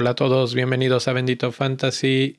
Hola a todos, bienvenidos a Bendito Fantasy.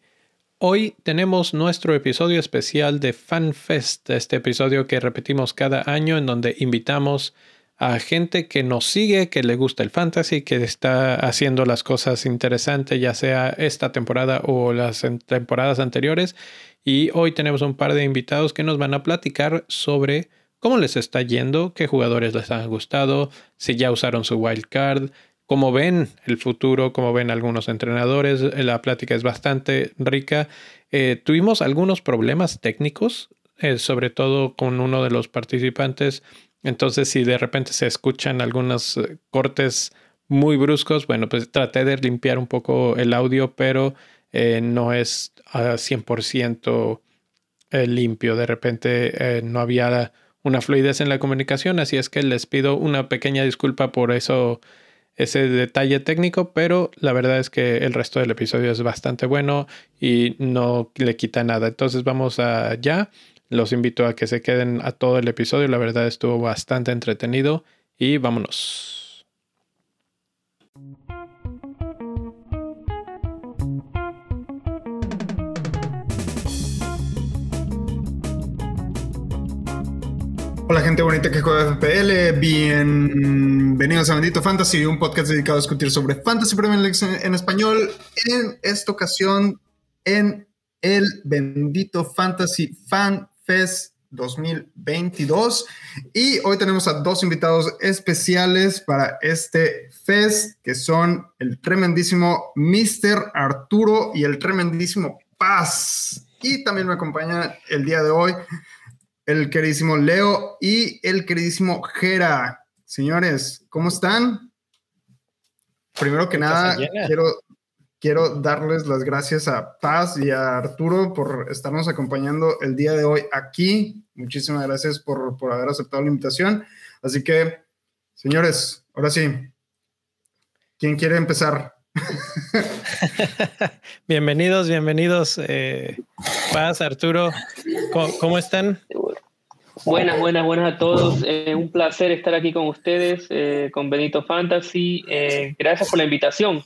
Hoy tenemos nuestro episodio especial de FanFest, este episodio que repetimos cada año en donde invitamos a gente que nos sigue, que le gusta el fantasy, que está haciendo las cosas interesantes, ya sea esta temporada o las temporadas anteriores. Y hoy tenemos un par de invitados que nos van a platicar sobre cómo les está yendo, qué jugadores les han gustado, si ya usaron su wild card, cómo ven el futuro, cómo ven algunos entrenadores. La plática es bastante rica. Eh, tuvimos algunos problemas técnicos, eh, sobre todo con uno de los participantes. Entonces, si de repente se escuchan algunos eh, cortes muy bruscos, bueno, pues traté de limpiar un poco el audio, pero no es a 100% limpio. De repente no había una fluidez en la comunicación, así es que les pido una pequeña disculpa por eso ese detalle técnico, pero la verdad es que el resto del episodio es bastante bueno y no le quita nada. Entonces vamos allá. Los invito a que se queden a todo el episodio. La verdad estuvo bastante entretenido y vámonos. Hola gente bonita que juega FPL, bienvenidos a Bendito Fantasy, un podcast dedicado a discutir sobre Fantasy Premier League en español, en esta ocasión en el Bendito Fantasy Fan Fest 2022 y hoy tenemos a dos invitados especiales para este fest que son el tremendísimo Mr. Arturo y el tremendísimo Paz y también me acompaña el día de hoy el queridísimo Leo y el queridísimo Jera. Señores, ¿cómo están? Primero que nada, quiero, quiero darles las gracias a Paz y a Arturo por estarnos acompañando el día de hoy aquí. Muchísimas gracias por, por haber aceptado la invitación. Así que, señores, ahora sí, ¿quién quiere empezar? bienvenidos, bienvenidos. Eh, Paz, Arturo, ¿cómo, están? Buenas, buenas, buenas a todos. Eh, un placer estar aquí con ustedes, eh, con Benito Fantasy. Eh, gracias por la invitación.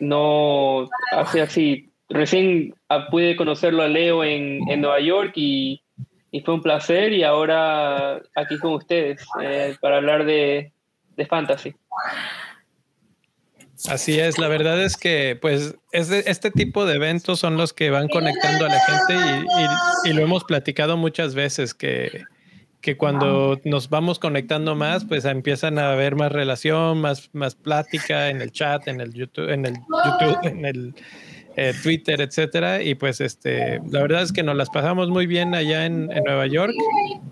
no hace así. Recién pude conocerlo a Leo en, Nueva York y, fue un placer. Y ahora aquí con ustedes para hablar de, de fantasy. Así es, la verdad es que pues este tipo de eventos son los que van conectando a la gente y, lo hemos platicado muchas veces que, que, cuando nos vamos conectando más, pues empiezan a haber más relación, más, más plática en el chat, en el YouTube, en el YouTube, en el eh, Twitter, etcétera. Y pues este, la verdad es que nos las pasamos muy bien allá en, en Nueva York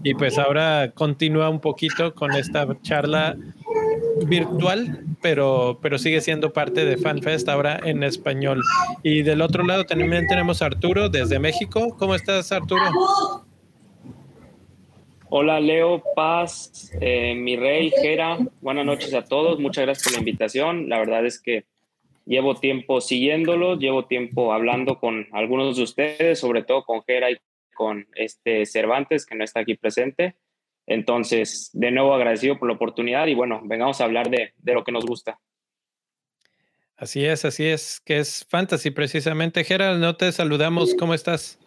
y pues ahora continúa un poquito con esta charla virtual, pero, pero sigue siendo parte de FanFest ahora en español. Y del otro lado también tenemos Arturo desde México. ¿Cómo estás, Arturo? Hola, Leo, Paz, eh, mi rey, Jera. Buenas noches a todos. Muchas gracias por la invitación. La verdad es que llevo tiempo siguiéndolo, llevo tiempo hablando con algunos de ustedes, sobre todo con Jera y con este Cervantes, que no está aquí presente. Entonces, de nuevo agradecido por la oportunidad y bueno, vengamos a hablar de, lo que nos gusta. Así es, así es, que es fantasy precisamente. Gerald, no te saludamos, ¿cómo estás?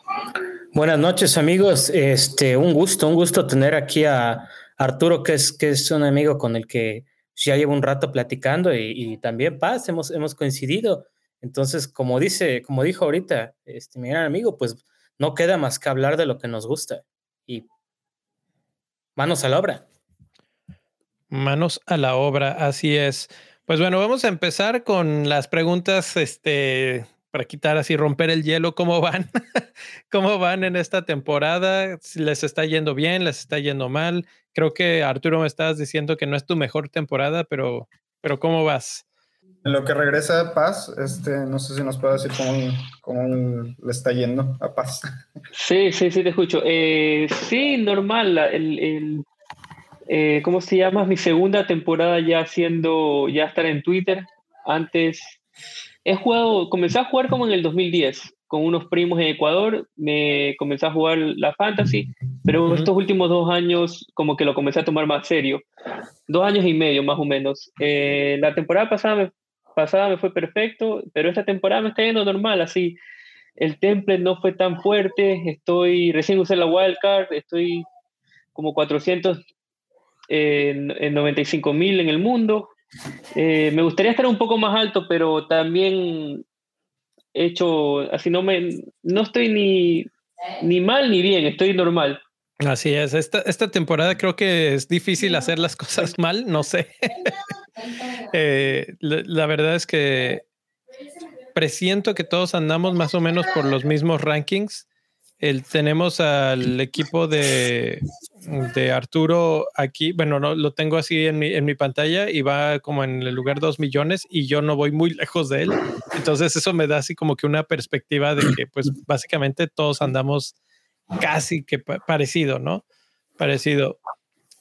Buenas noches amigos, este, un gusto, un gusto tener aquí a Arturo, que es, que es un amigo con el que ya llevo un rato platicando y, también Paz, hemos, hemos coincidido. Entonces, como dice, como dijo ahorita, este, mi gran amigo, pues no queda más que hablar de lo que nos gusta. Y Manos a la obra. Manos a la obra, así es. Pues bueno, vamos a empezar con las preguntas, este, para quitar así, romper el hielo, ¿cómo van? ¿Cómo van en esta temporada? Les está yendo bien, les está yendo mal. Creo que Arturo me estabas diciendo que no es tu mejor temporada, pero, pero ¿cómo vas? En lo que regresa Paz, este, no sé si nos puede decir cómo, le está yendo a Paz. Sí, sí, sí, te escucho. Eh, sí, normal. El, eh, ¿Cómo se llama? Mi segunda temporada ya haciendo, ya estar en Twitter. Antes he jugado, comencé a jugar como en el 2010 con unos primos en Ecuador, me comencé a jugar la fantasy, pero estos últimos dos años como que lo comencé a tomar más serio, dos años y medio más o menos. Eh, la temporada pasada me pasada me fue perfecto, pero esta temporada me está yendo normal, así. El temple no fue tan fuerte, estoy, recién usé la wildcard, estoy como 400 en, en 95 mil en el mundo. Eh, me gustaría estar un poco más alto, pero también he hecho, así no me, no estoy ni, ni mal ni bien, estoy normal. Así es, esta, esta temporada creo que es difícil hacer las cosas mal, no sé. Eh, la, verdad es que presiento que todos andamos más o menos por los mismos rankings. El, tenemos al equipo de, de Arturo aquí, bueno, no, lo tengo así en mi, en mi pantalla y va como en el lugar 2 millones y yo no voy muy lejos de él. Entonces eso me da así como que una perspectiva de que pues básicamente todos andamos casi que parecido, ¿no? Parecido.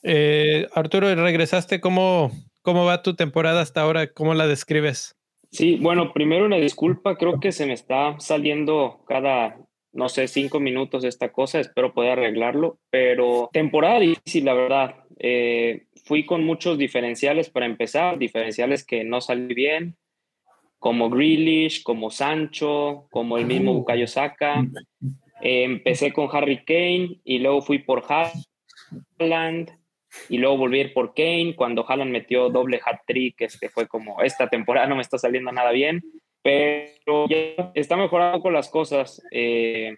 Eh, Arturo, regresaste, ¿cómo, ¿cómo va tu temporada hasta ahora? ¿Cómo la describes? Sí, bueno, primero una disculpa, creo que se me está saliendo cada, no sé, cinco minutos esta cosa, espero poder arreglarlo, pero temporada difícil, la verdad. Eh, fui con muchos diferenciales para empezar, diferenciales que no salí bien, como Grealish, como Sancho, como el mismo Bukayo Saka. Empecé con Harry Kane y luego fui por Haaland y luego volví por Kane cuando Haaland metió doble hat-trick, este fue como, esta temporada no me está saliendo nada bien, pero ya está mejorando con las cosas. Eh,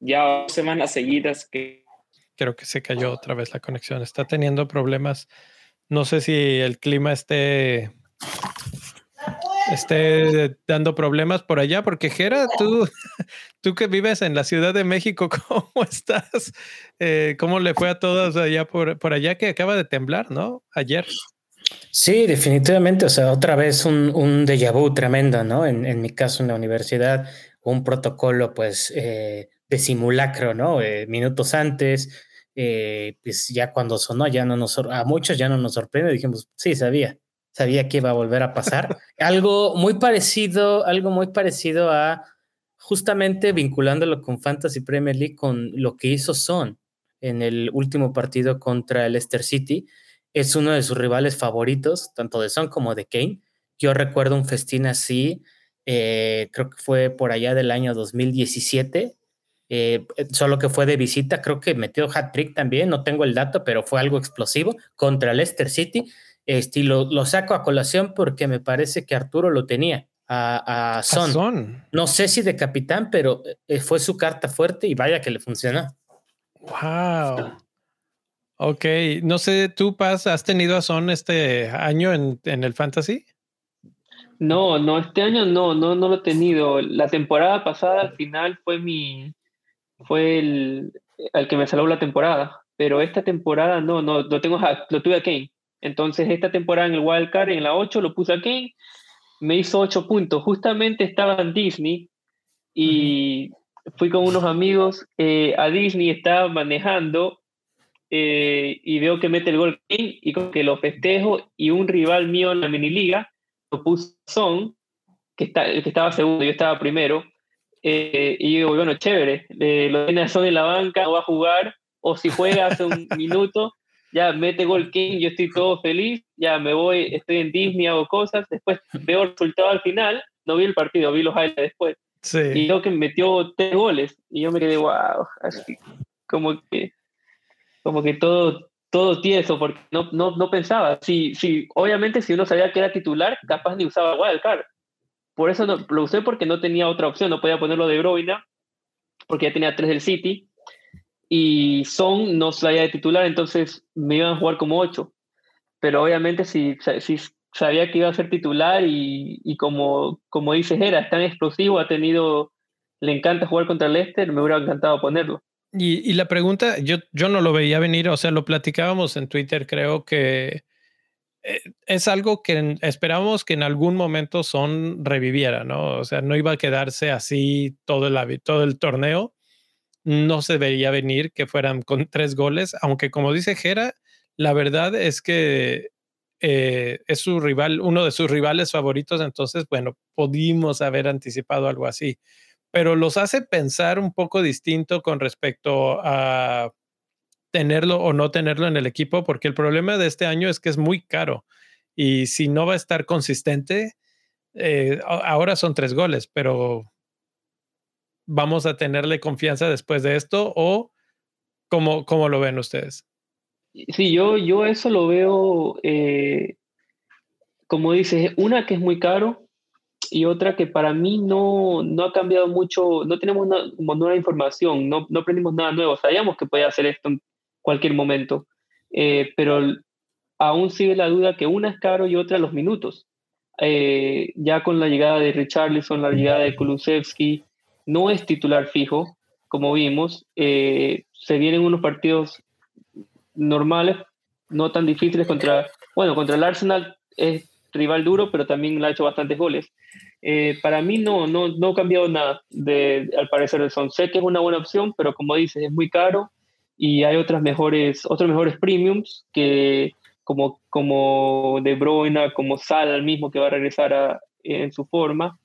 ya dos semanas seguidas que... Creo que se cayó otra vez la conexión, está teniendo problemas. No sé si el clima esté esté dando problemas por allá, porque Jera, tú, tú que vives en la Ciudad de México, ¿cómo estás? Eh, ¿Cómo le fue a todos allá por, por allá que acaba de temblar, no? Ayer. Sí, definitivamente, o sea, otra vez un, un déjà vu tremendo, ¿no? En, en mi caso, en la universidad, un protocolo, pues, eh, de simulacro, ¿no? Eh, minutos antes, pues ya cuando sonó, ya no nos, a muchos ya no nos sorprende, dijimos, sí, sabía, sabía que iba a volver a pasar. algo muy parecido, algo muy parecido a justamente vinculándolo con Fantasy Premier League, con lo que hizo Son en el último partido contra el Leicester City. Es uno de sus rivales favoritos, tanto de Son como de Kane. Yo recuerdo un festín así, eh, creo que fue por allá del año 2017, eh, solo que fue de visita, creo que metió hat-trick también, no tengo el dato, pero fue algo explosivo contra Leicester City este, lo, saco a colación porque me parece que Arturo lo tenía a, Son. No sé si de capitán, pero eh, fue su carta fuerte y vaya que le funcionó. Wow. Ok, no sé, ¿tú, Paz, has tenido a Son este año en, el Fantasy? No, no, este año no, no, no lo he tenido. La temporada pasada al final fue mi, fue el, el que me salvó la temporada, pero esta temporada no, no, lo tengo, lo tuve a Kane. Entonces, esta temporada en el Wildcard, en la 8, lo puse aquí, me hizo 8 puntos. Justamente estaba en Disney y fui con unos amigos eh, a Disney, estaba manejando eh, y veo que mete el gol King y como que lo festejo y un rival mío en la mini liga lo puso Son, que, está, que estaba segundo, yo estaba primero. Eh, y digo, bueno, chévere, lo tiene a Son en la banca, no va a jugar, o si juega hace un minuto, ya mete gol King, yo estoy todo feliz, ya me voy, estoy en Disney, hago cosas, después veo el resultado al final, no vi el partido, vi los highlights después. Y yo que metió tres goles, y yo me quedé, wow, así, como que, como que todo, todo tieso, porque no, no, no pensaba. Si, si, obviamente, si uno sabía que era titular, capaz ni usaba Wildcard. Por eso no, lo usé porque no tenía otra opción, no podía ponerlo de Broina, porque ya tenía tres del City y Son no salía de titular, entonces me iban a jugar como ocho. Pero obviamente si, si sabía que iba a ser titular y, y como, como dices, era tan explosivo, ha tenido, le encanta jugar contra Leicester, me hubiera encantado ponerlo. Y, y, la pregunta, yo, yo no lo veía venir, o sea, lo platicábamos en Twitter, creo que eh, es algo que esperábamos que en algún momento Son reviviera, ¿no? O sea, no iba a quedarse así todo el, todo el torneo no se veía venir que fueran con tres goles, aunque como dice Jera, la verdad es que eh, es su rival, uno de sus rivales favoritos, entonces, bueno, pudimos haber anticipado algo así, pero los hace pensar un poco distinto con respecto a tenerlo o no tenerlo en el equipo, porque el problema de este año es que es muy caro y si no va a estar consistente, Eh, ahora son tres goles, pero ¿vamos a tenerle confianza después de esto o cómo, cómo lo ven ustedes? Sí, yo, yo eso lo veo, eh, como dices, una que es muy caro y otra que para mí no, no ha cambiado mucho, no tenemos una, nueva información, no, no aprendimos nada nuevo, sabíamos que podía hacer esto en cualquier momento, eh, pero aún sigue la duda que una es caro y otra los minutos. Eh, ya con la llegada de Richarlison, la llegada de Kulusevski, no es titular fijo, como vimos. Eh, se vienen unos partidos normales, no tan difíciles contra, bueno, contra el Arsenal es rival duro, pero también le ha hecho bastantes goles. Eh, para mí no, no, no ha cambiado nada de, al parecer de Son. Sé que es una buena opción, pero como dices, es muy caro y hay otras mejores, otros mejores premiums que como, como De Bruyne, como Sal mismo que va a regresar en su forma,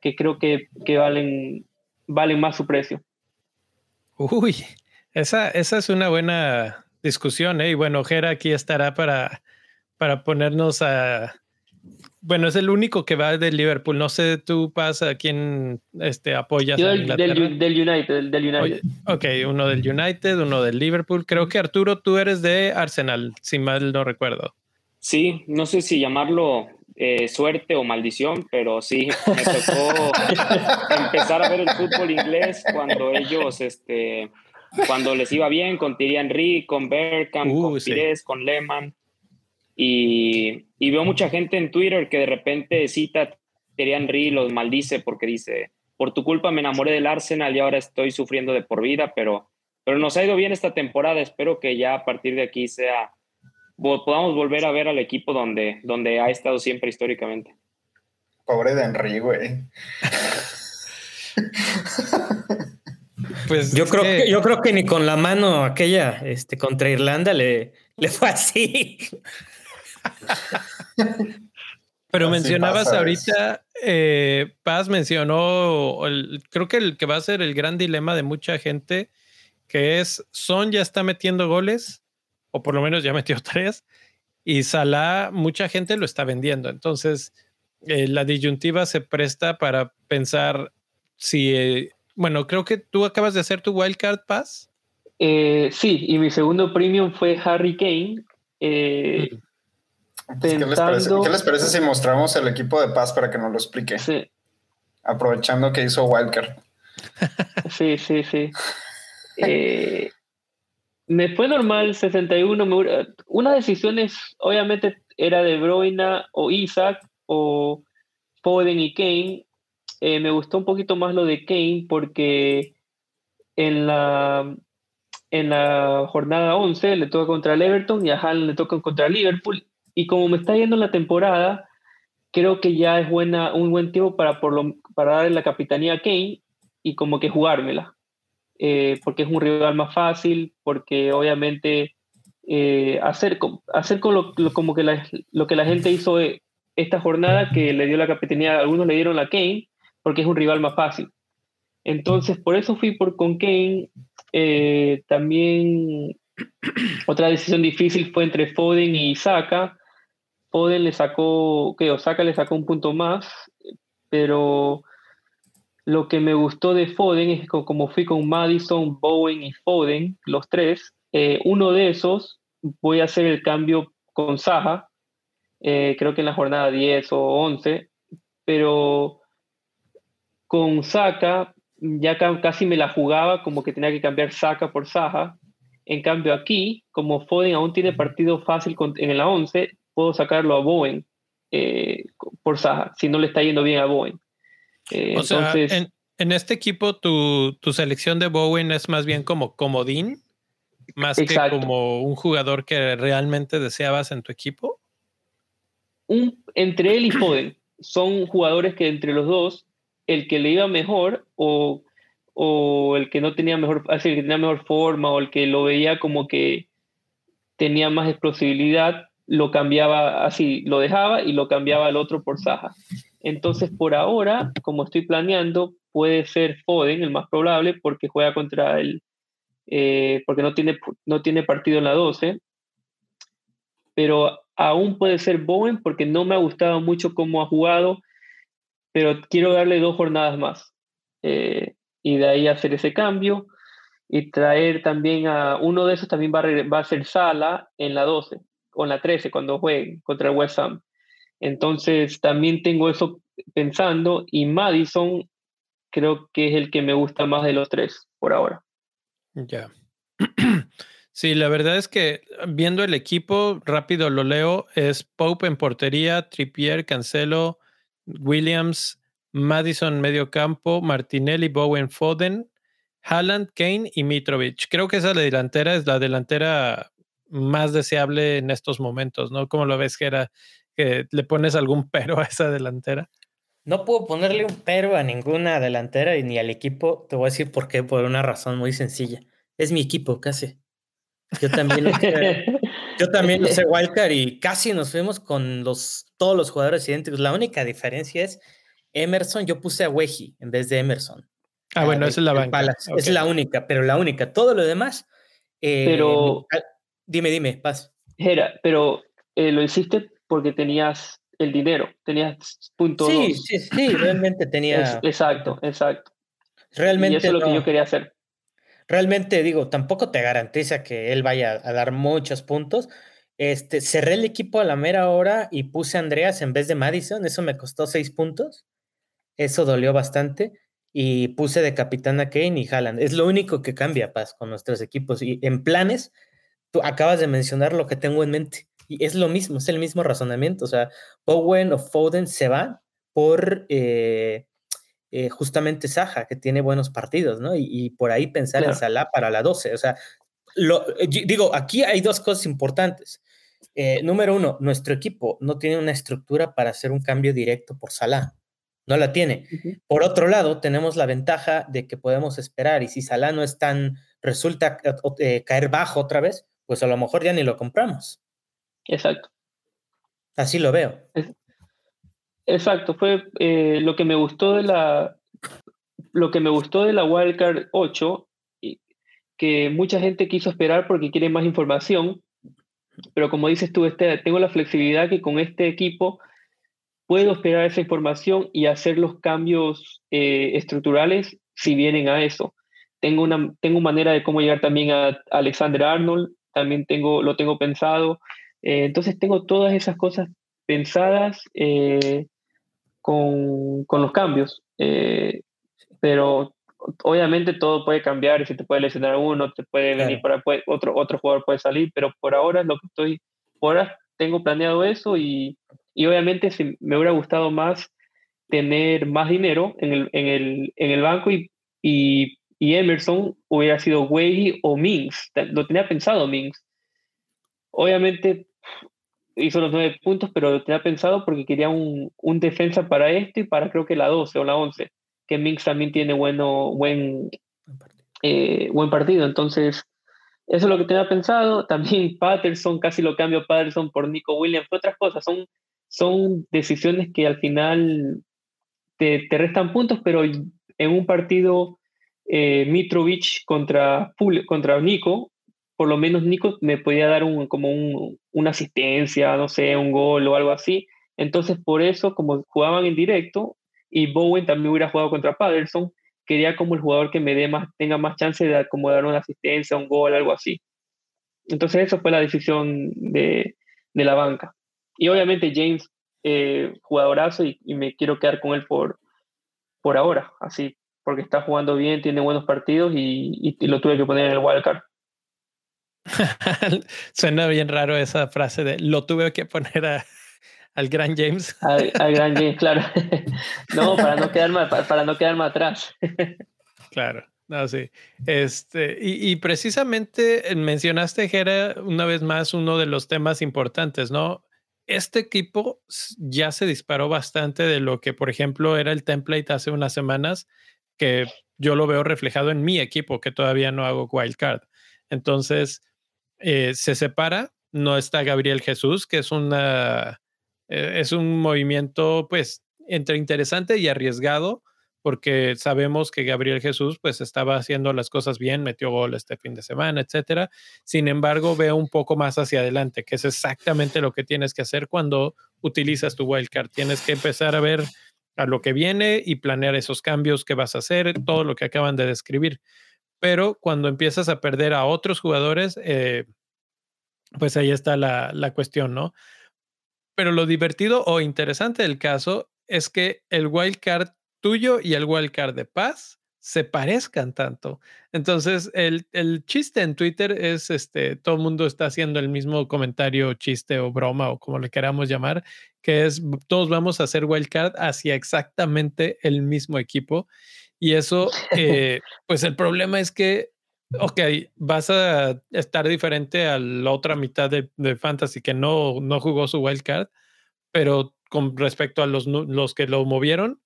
que creo que, que valen vale más su precio. Uy, esa, esa es una buena discusión, ¿eh? Y bueno, Jera aquí estará para, para ponernos a... Bueno, es el único que va del Liverpool. No sé tú, pasa a quién este, apoyas. del, del, United. Del United. ok, uno del United, uno del Liverpool. Creo que Arturo, tú eres de Arsenal, si mal no recuerdo. Sí, no sé si llamarlo eh, suerte o maldición, pero sí, me tocó empezar a ver el fútbol inglés cuando ellos, este, cuando les iba bien con Thierry Henry, con Bergkamp, con Pires, con Lehmann. Y, y, veo mucha gente en Twitter que de repente cita Thierry Henry, los maldice porque dice, por tu culpa me enamoré del Arsenal y ahora estoy sufriendo de por vida, pero, pero nos ha ido bien esta temporada. Espero que ya a partir de aquí sea podamos volver a ver al equipo donde, donde ha estado siempre históricamente. Pobre de Henry, güey. Pues yo creo que... yo creo que ni con la mano aquella este, contra Irlanda le, le fue así. Pero mencionabas ahorita, eh, Paz mencionó, creo que el que va a ser el gran dilema de mucha gente, que es Son ya está metiendo goles, o por lo menos ya metió tres, y Salah mucha gente lo está vendiendo. Entonces, eh, la disyuntiva se presta para pensar si, eh, bueno, creo que tú acabas de hacer tu wildcard pass. Eh, sí, y mi segundo premium fue Harry Kane. ¿Qué, les parece, si mostramos el equipo de paz para que nos lo explique? Sí. Aprovechando que hizo wildcard. sí, sí, sí. me fue normal 61. una decisión es, obviamente, era de Broina o Isaac o Foden y Kane. Eh, me gustó un poquito más lo de Kane porque en la, en la jornada 11 le toca contra el Everton y a Haaland le toca contra el Liverpool. Y como me está yendo la temporada, creo que ya es buena, un buen tiempo para, por lo, para darle la capitanía a Kane y como que jugármela. Eh, porque es un rival más fácil, porque obviamente eh, hacer, hacer con lo, como que lo que la gente hizo eh, esta jornada, que le dio la capitanía, algunos le dieron la Kane, porque es un rival más fácil. Entonces, por eso fui por con Kane. también otra decisión difícil fue entre Foden y Saka. Foden le sacó, que Osaka le sacó un punto más, pero lo que me gustó de Foden es que como fui con Madison, Bowen y Foden, los tres, eh, uno de esos voy a hacer el cambio con Saja, eh, creo que en la jornada 10 o 11, pero con Saka ya casi me la jugaba como que tenía que cambiar Saka por Saja. En cambio aquí, como Foden aún tiene partido fácil en la 11, puedo sacarlo a Bowen eh, por Saja, si no le está yendo bien a Bowen. Eh, o sea, en, este equipo tu, selección de Bowen es más bien como comodín, más que como un jugador que realmente deseabas en tu equipo. Un, entre él y Foden son jugadores que entre los dos, el que le iba mejor o, el que no tenía mejor, así, el que tenía mejor forma o el que lo veía como que tenía más explosibilidad, lo cambiaba así, lo dejaba y lo cambiaba al otro por Saja. Entonces, por ahora, como estoy planeando, puede ser Foden el más probable porque juega contra el, eh, porque no tiene, no tiene partido en la 12, pero aún puede ser Bowen porque no me ha gustado mucho cómo ha jugado. pero quiero darle dos jornadas más. Eh, y de ahí hacer ese cambio y traer también a uno de esos también va a, va a ser Sala en la 12 o en la 13 cuando juegue contra el West Ham. Entonces también tengo eso pensando y Madison creo que es el que me gusta más de los tres por ahora. Ya. Sí, la verdad es que viendo el equipo, rápido lo leo, es Pope en portería, Trippier, Cancelo, Williams, Madison medio campo, Martinelli, Bowen, Foden, Haaland, Kane y Mitrovic. Creo que esa delantera es la delantera más deseable en estos momentos, ¿no? ¿Cómo lo ves, Gera? ¿Que le pones algún pero a esa delantera? No puedo ponerle un pero a ninguna delantera y ni al equipo. Te voy a decir por qué, por una razón muy sencilla. Es mi equipo, casi. Yo también, yo también sé Wildcard y casi nos fuimos con los, todos los jugadores idénticos. La única diferencia es Emerson, yo puse a Weji en vez de Emerson. Ah, bueno, esa es la banca. Es la única, pero la única. Todo lo demás. Eh, pero. Dime, dime, paz. Era, pero eh, lo hiciste porque tenías el dinero, tenías punto Sí, sí, sí, realmente tenía. exacto, exacto. Realmente. Y eso es lo que yo quería hacer. Realmente, digo, tampoco te garantiza que él vaya a dar muchos puntos. Este, cerré el equipo a la mera hora y puse a Andreas en vez de Madison. Eso me costó seis puntos. Eso dolió bastante. Y puse de capitán a Kane y Haaland. Es lo único que cambia, Paz, con nuestros equipos. Y en planes, tú acabas de mencionar lo que tengo en mente. Y es lo mismo, es el mismo razonamiento. O sea, Bowen o Foden se van por eh, eh, justamente Saja, que tiene buenos partidos, ¿no? Y, por ahí pensar en Salah para la 12. O sea, lo, eh, digo, aquí hay dos cosas importantes. número uno, nuestro equipo no tiene una estructura para hacer un cambio directo por Salah. No la tiene. Por otro lado, tenemos la ventaja de que podemos esperar y si Salah no es tan, resulta caer bajo otra vez, pues a lo mejor ya ni lo compramos. Exacto. Así lo veo. Exacto, fue eh, lo que me gustó de la lo que me gustó de la Wildcard 8, que mucha gente quiso esperar porque quiere más información, pero como dices tú, este, tengo la flexibilidad que con este equipo puedo esperar esa información y hacer los cambios eh, estructurales si vienen a eso. Tengo una tengo manera de cómo llegar también a Alexander Arnold, también tengo, lo tengo pensado. Eh, entonces tengo todas esas cosas pensadas eh, con, con, los cambios. Eh, pero obviamente todo puede cambiar y si te puede lesionar uno, te puede venir para otro, otro jugador puede salir, pero por ahora lo que estoy, por ahora tengo planeado eso y, y obviamente si me hubiera gustado más tener más dinero en el, en el, en el banco y, y, y, Emerson hubiera sido Way o Mings, lo tenía pensado Mings. Obviamente hizo los nueve puntos, pero tenía pensado porque quería un, un defensa para este y para creo que la 12 o la 11, que Minx también tiene bueno, buen, eh, buen partido. Entonces, eso es lo que tenía pensado. También Patterson, casi lo cambio Patterson por Nico Williams, otras cosas. Son, son decisiones que al final te, te restan puntos, pero en un partido eh, Mitrovic contra, contra Nico por lo menos Nico me podía dar un, como un, una asistencia, no sé, un gol o algo así. Entonces, por eso, como jugaban en directo y Bowen también hubiera jugado contra Patterson, quería como el jugador que me dé más, tenga más chance de como dar una asistencia, un gol, algo así. Entonces, eso fue la decisión de, de la banca. Y obviamente James, eh, jugadorazo, y, me quiero quedar con él por, por ahora, así, porque está jugando bien, tiene buenos partidos y, y lo tuve que poner en el wildcard. Suena bien raro esa frase de lo tuve que poner al gran James. Al, gran James, claro. no, para no quedarme, para no quedarme atrás. claro. No, sí. Este, y, y, precisamente mencionaste, Jera, una vez más, uno de los temas importantes, ¿no? Este equipo ya se disparó bastante de lo que, por ejemplo, era el template hace unas semanas, que yo lo veo reflejado en mi equipo, que todavía no hago wildcard. Entonces, eh, se separa, no está Gabriel Jesús, que es una eh, es un movimiento pues entre interesante y arriesgado, porque sabemos que Gabriel Jesús pues estaba haciendo las cosas bien, metió gol este fin de semana, etcétera. Sin embargo, veo un poco más hacia adelante, que es exactamente lo que tienes que hacer cuando utilizas tu wildcard. Tienes que empezar a ver a lo que viene y planear esos cambios que vas a hacer, todo lo que acaban de describir. Pero cuando empiezas a perder a otros jugadores, eh, pues ahí está la, la cuestión, ¿no? Pero lo divertido o interesante del caso es que el wildcard tuyo y el wildcard de Paz se parezcan tanto. Entonces, el, el, chiste en Twitter es, este, todo el mundo está haciendo el mismo comentario, chiste o broma o como le queramos llamar, que es, todos vamos a hacer wildcard hacia exactamente el mismo equipo. Y eso, eh, pues el problema es que, ok, vas a estar diferente a la otra mitad de, de Fantasy que no, no jugó su wildcard, pero con respecto a los, los que lo movieron,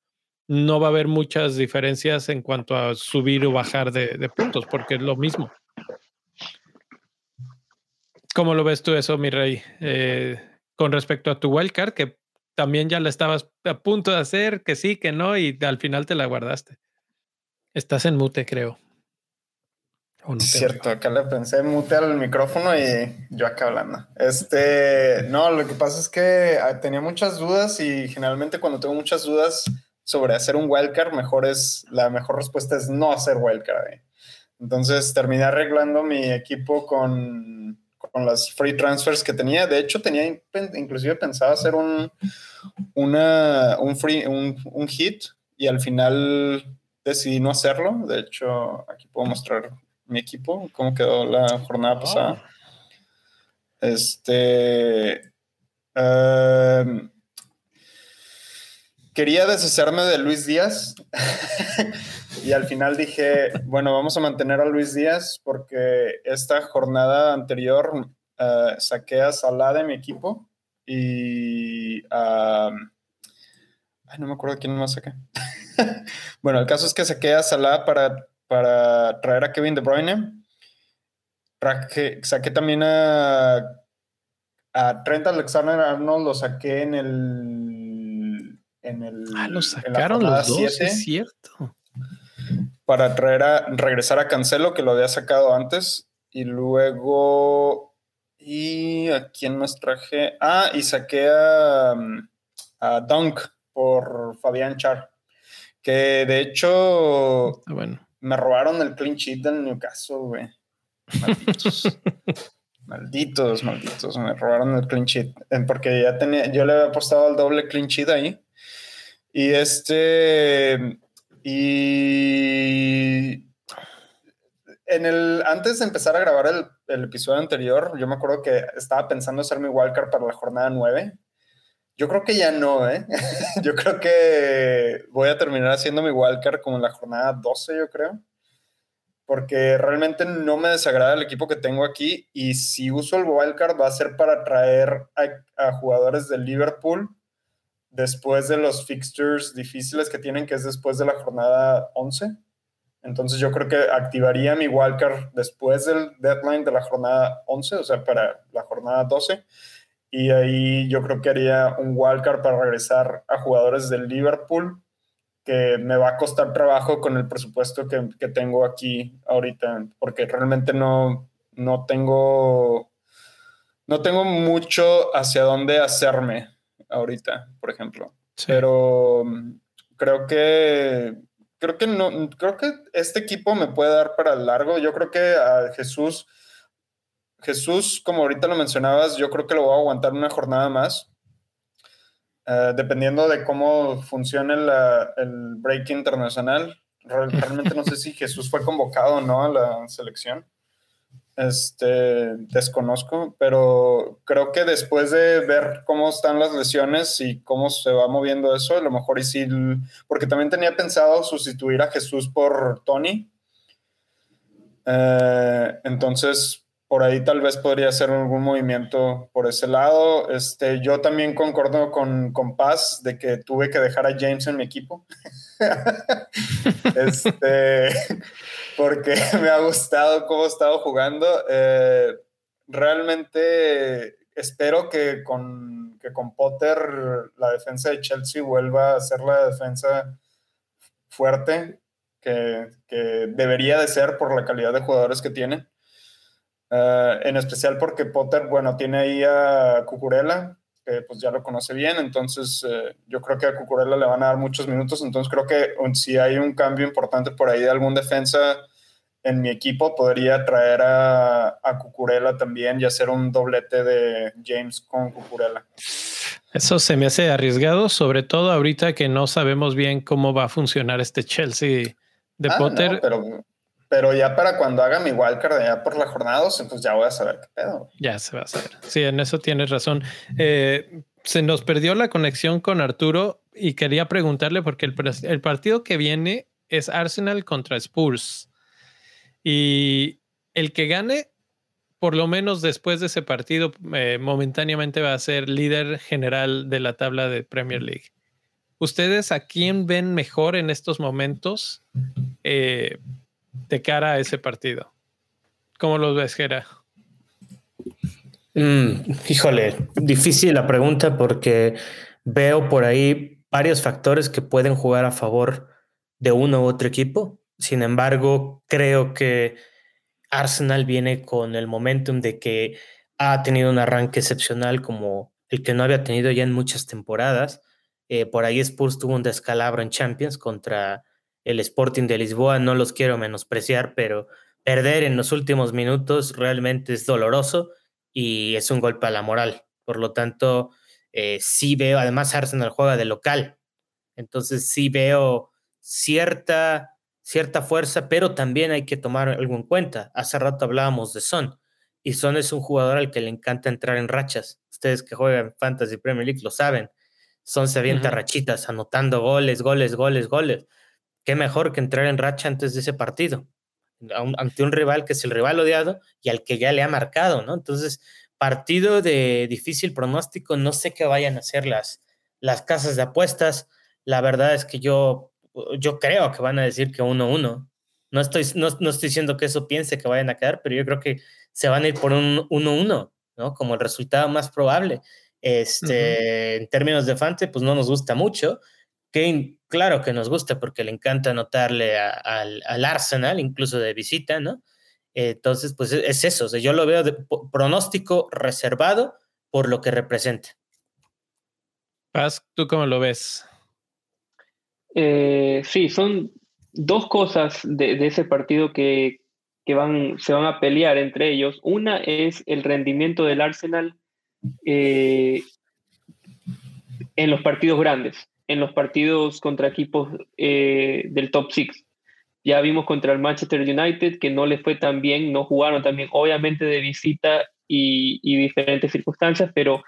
no va a haber muchas diferencias en cuanto a subir o bajar de, puntos, porque es lo mismo. ¿Cómo lo ves tú eso, mi rey? Eh, con respecto a tu wildcard, que también ya la estabas a punto de hacer, que sí, que no, y al final te la guardaste. Estás en mute, creo. Cierto, acá le pensé mutear el micrófono y yo acá hablando. Este, no, lo que pasa es que ah, tenía muchas dudas y generalmente cuando tengo muchas dudas sobre hacer un wildcard, mejor es, la mejor respuesta es no hacer wildcard. Eh. Entonces terminé arreglando mi equipo con, con las free transfers que tenía. De hecho, tenía inclusive pensado hacer un, free, un, un hit y al final decidí no hacerlo. De hecho, aquí puedo mostrar mi equipo, cómo quedó la jornada pasada. Este. Em, quería deshacerme de Luis Díaz y al final dije, bueno, vamos a mantener a Luis Díaz porque esta jornada anterior eh, saqué a Salah de mi equipo y ay, no me acuerdo quién más saqué. bueno, el caso es que saqué a Salah para, para traer a Kevin De Bruyne. saqué también a, a Trent Alexander Arnold, lo saqué en el en el. Ah, lo sacaron los dos, es cierto. Para traer a, regresar a Cancelo, que lo había sacado antes. Y luego. ¿Y a quién más traje? Ah, y saqué a, a Dunk por Fabián Char. Que de hecho. Ah, bueno. Me robaron el clean sheet del Newcastle, güey. Malditos. malditos, malditos. Me robaron el clean sheet. Porque ya tenía. Yo le había apostado al doble clean sheet ahí. Y este, y en el, antes de empezar a grabar el, el, episodio anterior, yo me acuerdo que estaba pensando hacer mi wildcard para la jornada 9. Yo creo que ya no, ¿eh? yo creo que voy a terminar haciendo mi wildcard como en la jornada 12, yo creo. Porque realmente no me desagrada el equipo que tengo aquí y si uso el wildcard va a ser para traer a, a jugadores de Liverpool después de los fixtures difíciles que tienen, que es después de la jornada 11. Entonces yo creo que activaría mi wildcard después del deadline de la jornada 11, o sea, para la jornada 12. Y ahí yo creo que haría un wildcard para regresar a jugadores del Liverpool, que me va a costar trabajo con el presupuesto que, que tengo aquí ahorita, porque realmente no, no tengo no tengo mucho hacia dónde hacerme ahorita, por ejemplo. Pero mm, creo que creo que no creo que este equipo me puede dar para largo. Yo creo que a Jesús Jesús, como ahorita lo mencionabas, yo creo que lo voy a aguantar una jornada más. Eh, dependiendo de cómo funcione el break internacional. Realmente no sé si Jesús fue convocado o no a la selección este, desconozco, pero creo que después de ver cómo están las lesiones y cómo se va moviendo eso, a lo mejor y sí, porque también tenía pensado sustituir a Jesús por Tony. Eh, entonces, por ahí tal vez podría hacer algún movimiento por ese lado. Este, yo también concordo con, con Paz de que tuve que dejar a James en mi equipo. este, porque me ha gustado cómo ha estado jugando. Eh, realmente espero que con, que con Potter la defensa de Chelsea vuelva a ser la defensa fuerte que, que debería de ser por la calidad de jugadores que tiene. Eh, en especial porque Potter, bueno, tiene ahí a Cucurella, que pues ya lo conoce bien, entonces eh, yo creo que a Cucurella le van a dar muchos minutos, entonces creo que si hay un cambio importante por ahí de algún defensa en mi equipo, podría traer a, a Cucurella también y hacer un doblete de James con Cucurella. Eso se me hace arriesgado, sobre todo ahorita que no sabemos bien cómo va a funcionar este Chelsea de ah, Potter. pero pero ya para cuando haga mi wildcard ya por la jornada pues ya voy a saber qué pedo. Ya se va a saber. Sí, en eso tienes razón. Eh, se nos perdió la conexión con Arturo y quería preguntarle porque el, partido que viene es Arsenal contra Spurs. Y el que gane, por lo menos después de ese partido, eh, momentáneamente va a ser líder general de la tabla de Premier League. ¿Ustedes a quién ven mejor en estos momentos? Eh, de cara a ese partido. ¿Cómo los ves, Gera? Mm, híjole, difícil la pregunta porque veo por ahí varios factores que pueden jugar a favor de uno u otro equipo. Sin embargo, creo que Arsenal viene con el momentum de que ha tenido un arranque excepcional como el que no había tenido ya en muchas temporadas. Eh, por ahí Spurs tuvo un descalabro en Champions contra el Sporting de Lisboa, no los quiero menospreciar, pero perder en los últimos minutos realmente es doloroso y es un golpe a la moral. Por lo tanto, eh, sí veo, además Arsenal juega de local, entonces sí veo cierta, cierta fuerza, pero también hay que tomar algo en cuenta. Hace rato hablábamos de Son y Son es un jugador al que le encanta entrar en rachas. Ustedes que juegan Fantasy Premier League lo saben. Son se avienta rachitas, anotando goles, goles, goles, goles qué mejor que entrar en racha antes de ese partido, ante un rival que es el rival odiado y al que ya le ha marcado, ¿no? Entonces, partido de difícil pronóstico, no sé qué vayan a hacer las, las casas de apuestas. La verdad es que yo, yo creo que van a decir que 1-1. No estoy, no, no, estoy diciendo que eso piense que vayan a quedar, pero yo creo que se van a ir por un 1-1, ¿no? Como el resultado más probable. Este, En términos de fantasy, pues no nos gusta mucho, Kane, claro que nos gusta porque le encanta anotarle al, Arsenal, incluso de visita, ¿no? entonces, pues e, es eso, yo lo veo de pronóstico reservado por lo que representa. Paz, ¿tú cómo lo ves? Eh, sí, son dos cosas de, ese partido que, van, se van a pelear entre ellos. Una es el rendimiento del Arsenal eh, en los partidos grandes en los partidos contra equipos eh, del top six. Ya vimos contra el Manchester United que no le fue tan bien, no jugaron también, obviamente de visita y, diferentes circunstancias, pero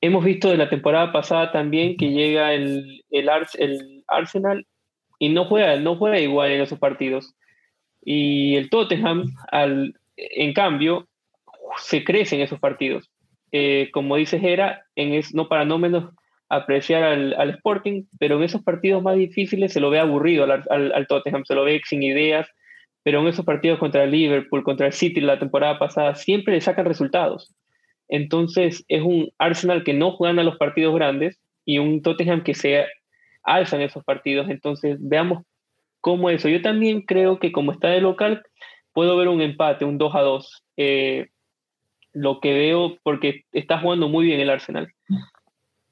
hemos visto de la temporada pasada también que llega el, el, el Arsenal y no juega, no juega igual en esos partidos. Y el Tottenham, al, en cambio, se crece en esos partidos. Eh, como dice Gera, en es, no para no menos apreciar al, Sporting, pero en esos partidos más difíciles se lo ve aburrido al, Tottenham, se lo ve sin ideas, pero en esos partidos contra el Liverpool, contra el City la temporada pasada, siempre le sacan resultados. Entonces es un Arsenal que no juegan a los partidos grandes y un Tottenham que se alza en esos partidos. Entonces veamos cómo eso. Yo también creo que como está de local, puedo ver un empate, un 2 a 2. Eh, lo que veo, porque está jugando muy bien el Arsenal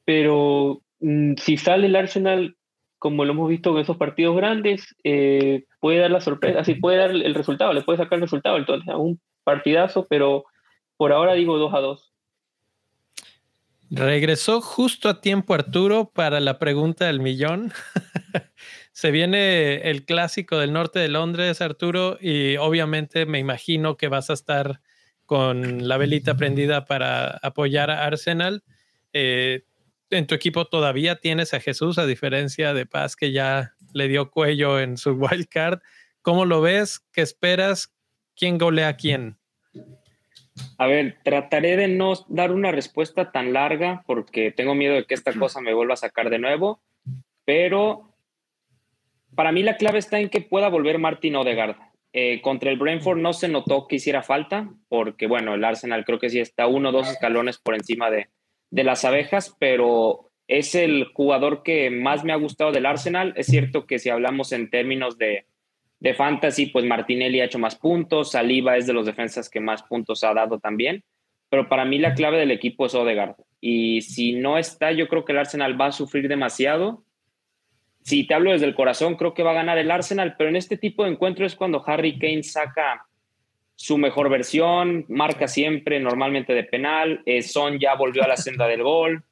pero mm, si sale el Arsenal, como lo hemos visto en esos partidos grandes, eh, puede dar la sorpresa, así puede dar el resultado, le puede sacar el resultado, entonces, un partidazo, pero por ahora digo 2 a 2. Regresó justo a tiempo Arturo para la pregunta del millón. Se viene el clásico del norte de Londres, Arturo, y obviamente me imagino que vas a estar con la velita prendida para apoyar a Arsenal. Eh, en tu equipo todavía tienes a Jesús, a diferencia de Paz, que ya le dio cuello en su wild card. ¿Cómo lo ves? ¿Qué esperas? ¿Quién golea a quién? A ver, trataré de no dar una respuesta tan larga porque tengo miedo de que esta cosa me vuelva a sacar de nuevo, pero para mí la clave está en que pueda volver Martín Odegaard. Eh, contra el Brentford no se notó que hiciera falta, porque bueno, el Arsenal creo que sí está uno o dos escalones por encima de, de las abejas, pero es el jugador que más me ha gustado del Arsenal. Es cierto que si hablamos en términos de, de fantasy, pues Martinelli ha hecho más puntos, Saliba es de los defensas que más puntos ha dado también, pero para mí la clave del equipo es Odegaard. Y si no está, yo creo que el Arsenal va a sufrir demasiado. Si te hablo desde el corazón, creo que va a ganar el Arsenal, pero en este tipo de encuentros es cuando Harry Kane saca su mejor versión, marca siempre, normalmente de penal. Eh, Son ya volvió a la senda del gol.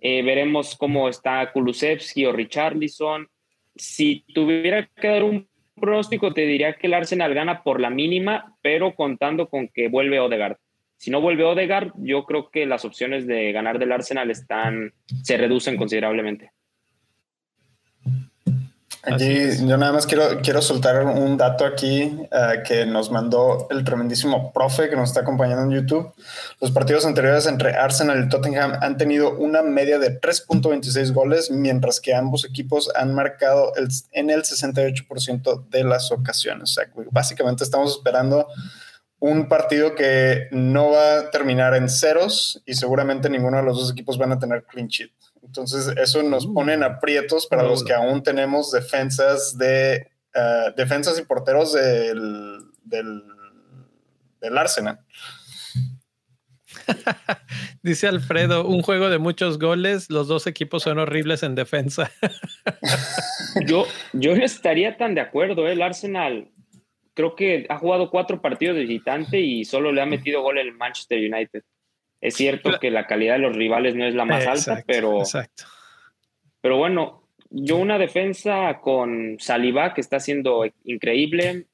Eh, veremos cómo está Kulusevski o Richarlison. Si tuviera que dar un pronóstico, te diría que el Arsenal gana por la mínima, pero contando con que vuelve Odegaard. Si no vuelve Odegaard, yo creo que las opciones de ganar del Arsenal están, se reducen considerablemente. Aquí yo nada más quiero, quiero soltar un dato aquí eh, que nos mandó el tremendísimo profe que nos está acompañando en YouTube. Los partidos anteriores entre Arsenal y Tottenham han tenido una media de 3.26 goles, mientras que ambos equipos han marcado el, en el 68% de las ocasiones. O sea, básicamente estamos esperando un partido que no va a terminar en ceros y seguramente ninguno de los dos equipos van a tener clean sheet. Entonces, eso nos uh. pone en aprietos para los que aún tenemos defensas de uh, defensas y porteros del, del, del Arsenal. Dice Alfredo, un juego de muchos goles, los dos equipos son horribles en defensa. yo, yo no estaría tan de acuerdo, ¿eh? el Arsenal creo que ha jugado cuatro partidos de visitante y solo le ha metido gol el Manchester United. Es cierto que la calidad de los rivales no es la más alta, pero. Exacto. Pero bueno, yo una defensa con Saliba, que está siendo increíble.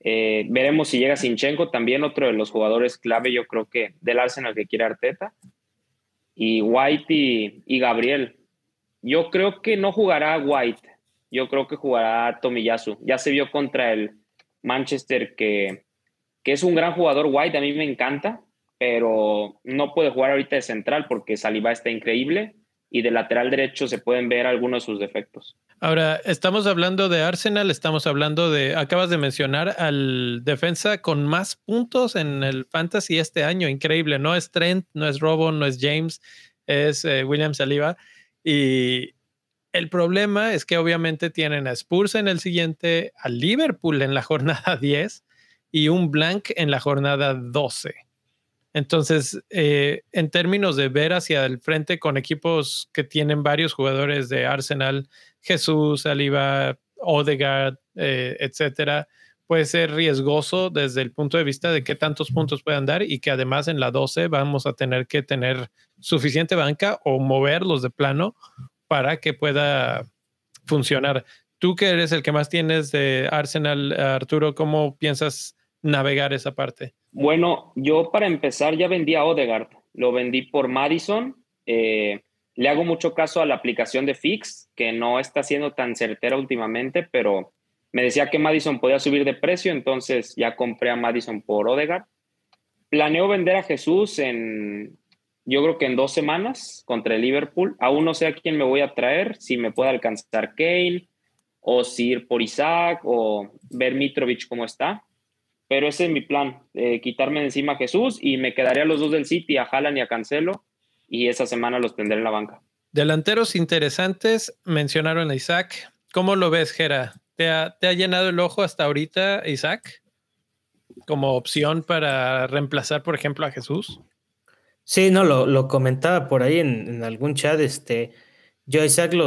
Eh, veremos si llega Sinchenko, también otro de los jugadores clave, yo creo que del Arsenal que quiere Arteta. Y White y, Gabriel. Yo creo que no jugará White. Yo creo que jugará Tomiyasu. Ya se vio contra el Manchester que, que es un gran jugador White, a mí me encanta pero no puede jugar ahorita de central porque Saliba está increíble y de lateral derecho se pueden ver algunos de sus defectos. Ahora, estamos hablando de Arsenal, estamos hablando de, acabas de mencionar al defensa con más puntos en el fantasy este año, increíble, no es Trent, no es Robo, no es James, es eh, William Saliba. Y el problema es que obviamente tienen a Spurs en el siguiente, a Liverpool en la jornada 10 y un blank en la jornada 12. Entonces, eh, en términos de ver hacia el frente con equipos que tienen varios jugadores de Arsenal, Jesús, Aliba, Odegaard, eh, etcétera, puede ser riesgoso desde el punto de vista de qué tantos puntos puedan dar y que además en la 12 vamos a tener que tener suficiente banca o moverlos de plano para que pueda funcionar. Tú que eres el que más tienes de Arsenal, Arturo, ¿cómo piensas navegar esa parte? Bueno, yo para empezar ya vendí a Odegaard, lo vendí por Madison. Eh, le hago mucho caso a la aplicación de Fix, que no está siendo tan certera últimamente, pero me decía que Madison podía subir de precio, entonces ya compré a Madison por Odegaard. Planeo vender a Jesús en, yo creo que en dos semanas contra el Liverpool. Aún no sé a quién me voy a traer, si me puede alcanzar Kane, o si ir por Isaac, o ver Mitrovic cómo está pero ese es mi plan, eh, quitarme de encima a Jesús y me quedaría a los dos del City, a Haaland y a Cancelo, y esa semana los tendré en la banca. Delanteros interesantes, mencionaron a Isaac. ¿Cómo lo ves, Gera? ¿Te ha, llenado el ojo hasta ahorita, Isaac? Como opción para reemplazar, por ejemplo, a Jesús. Sí, no, lo, comentaba por ahí en, en algún chat, este, yo Isaac lo,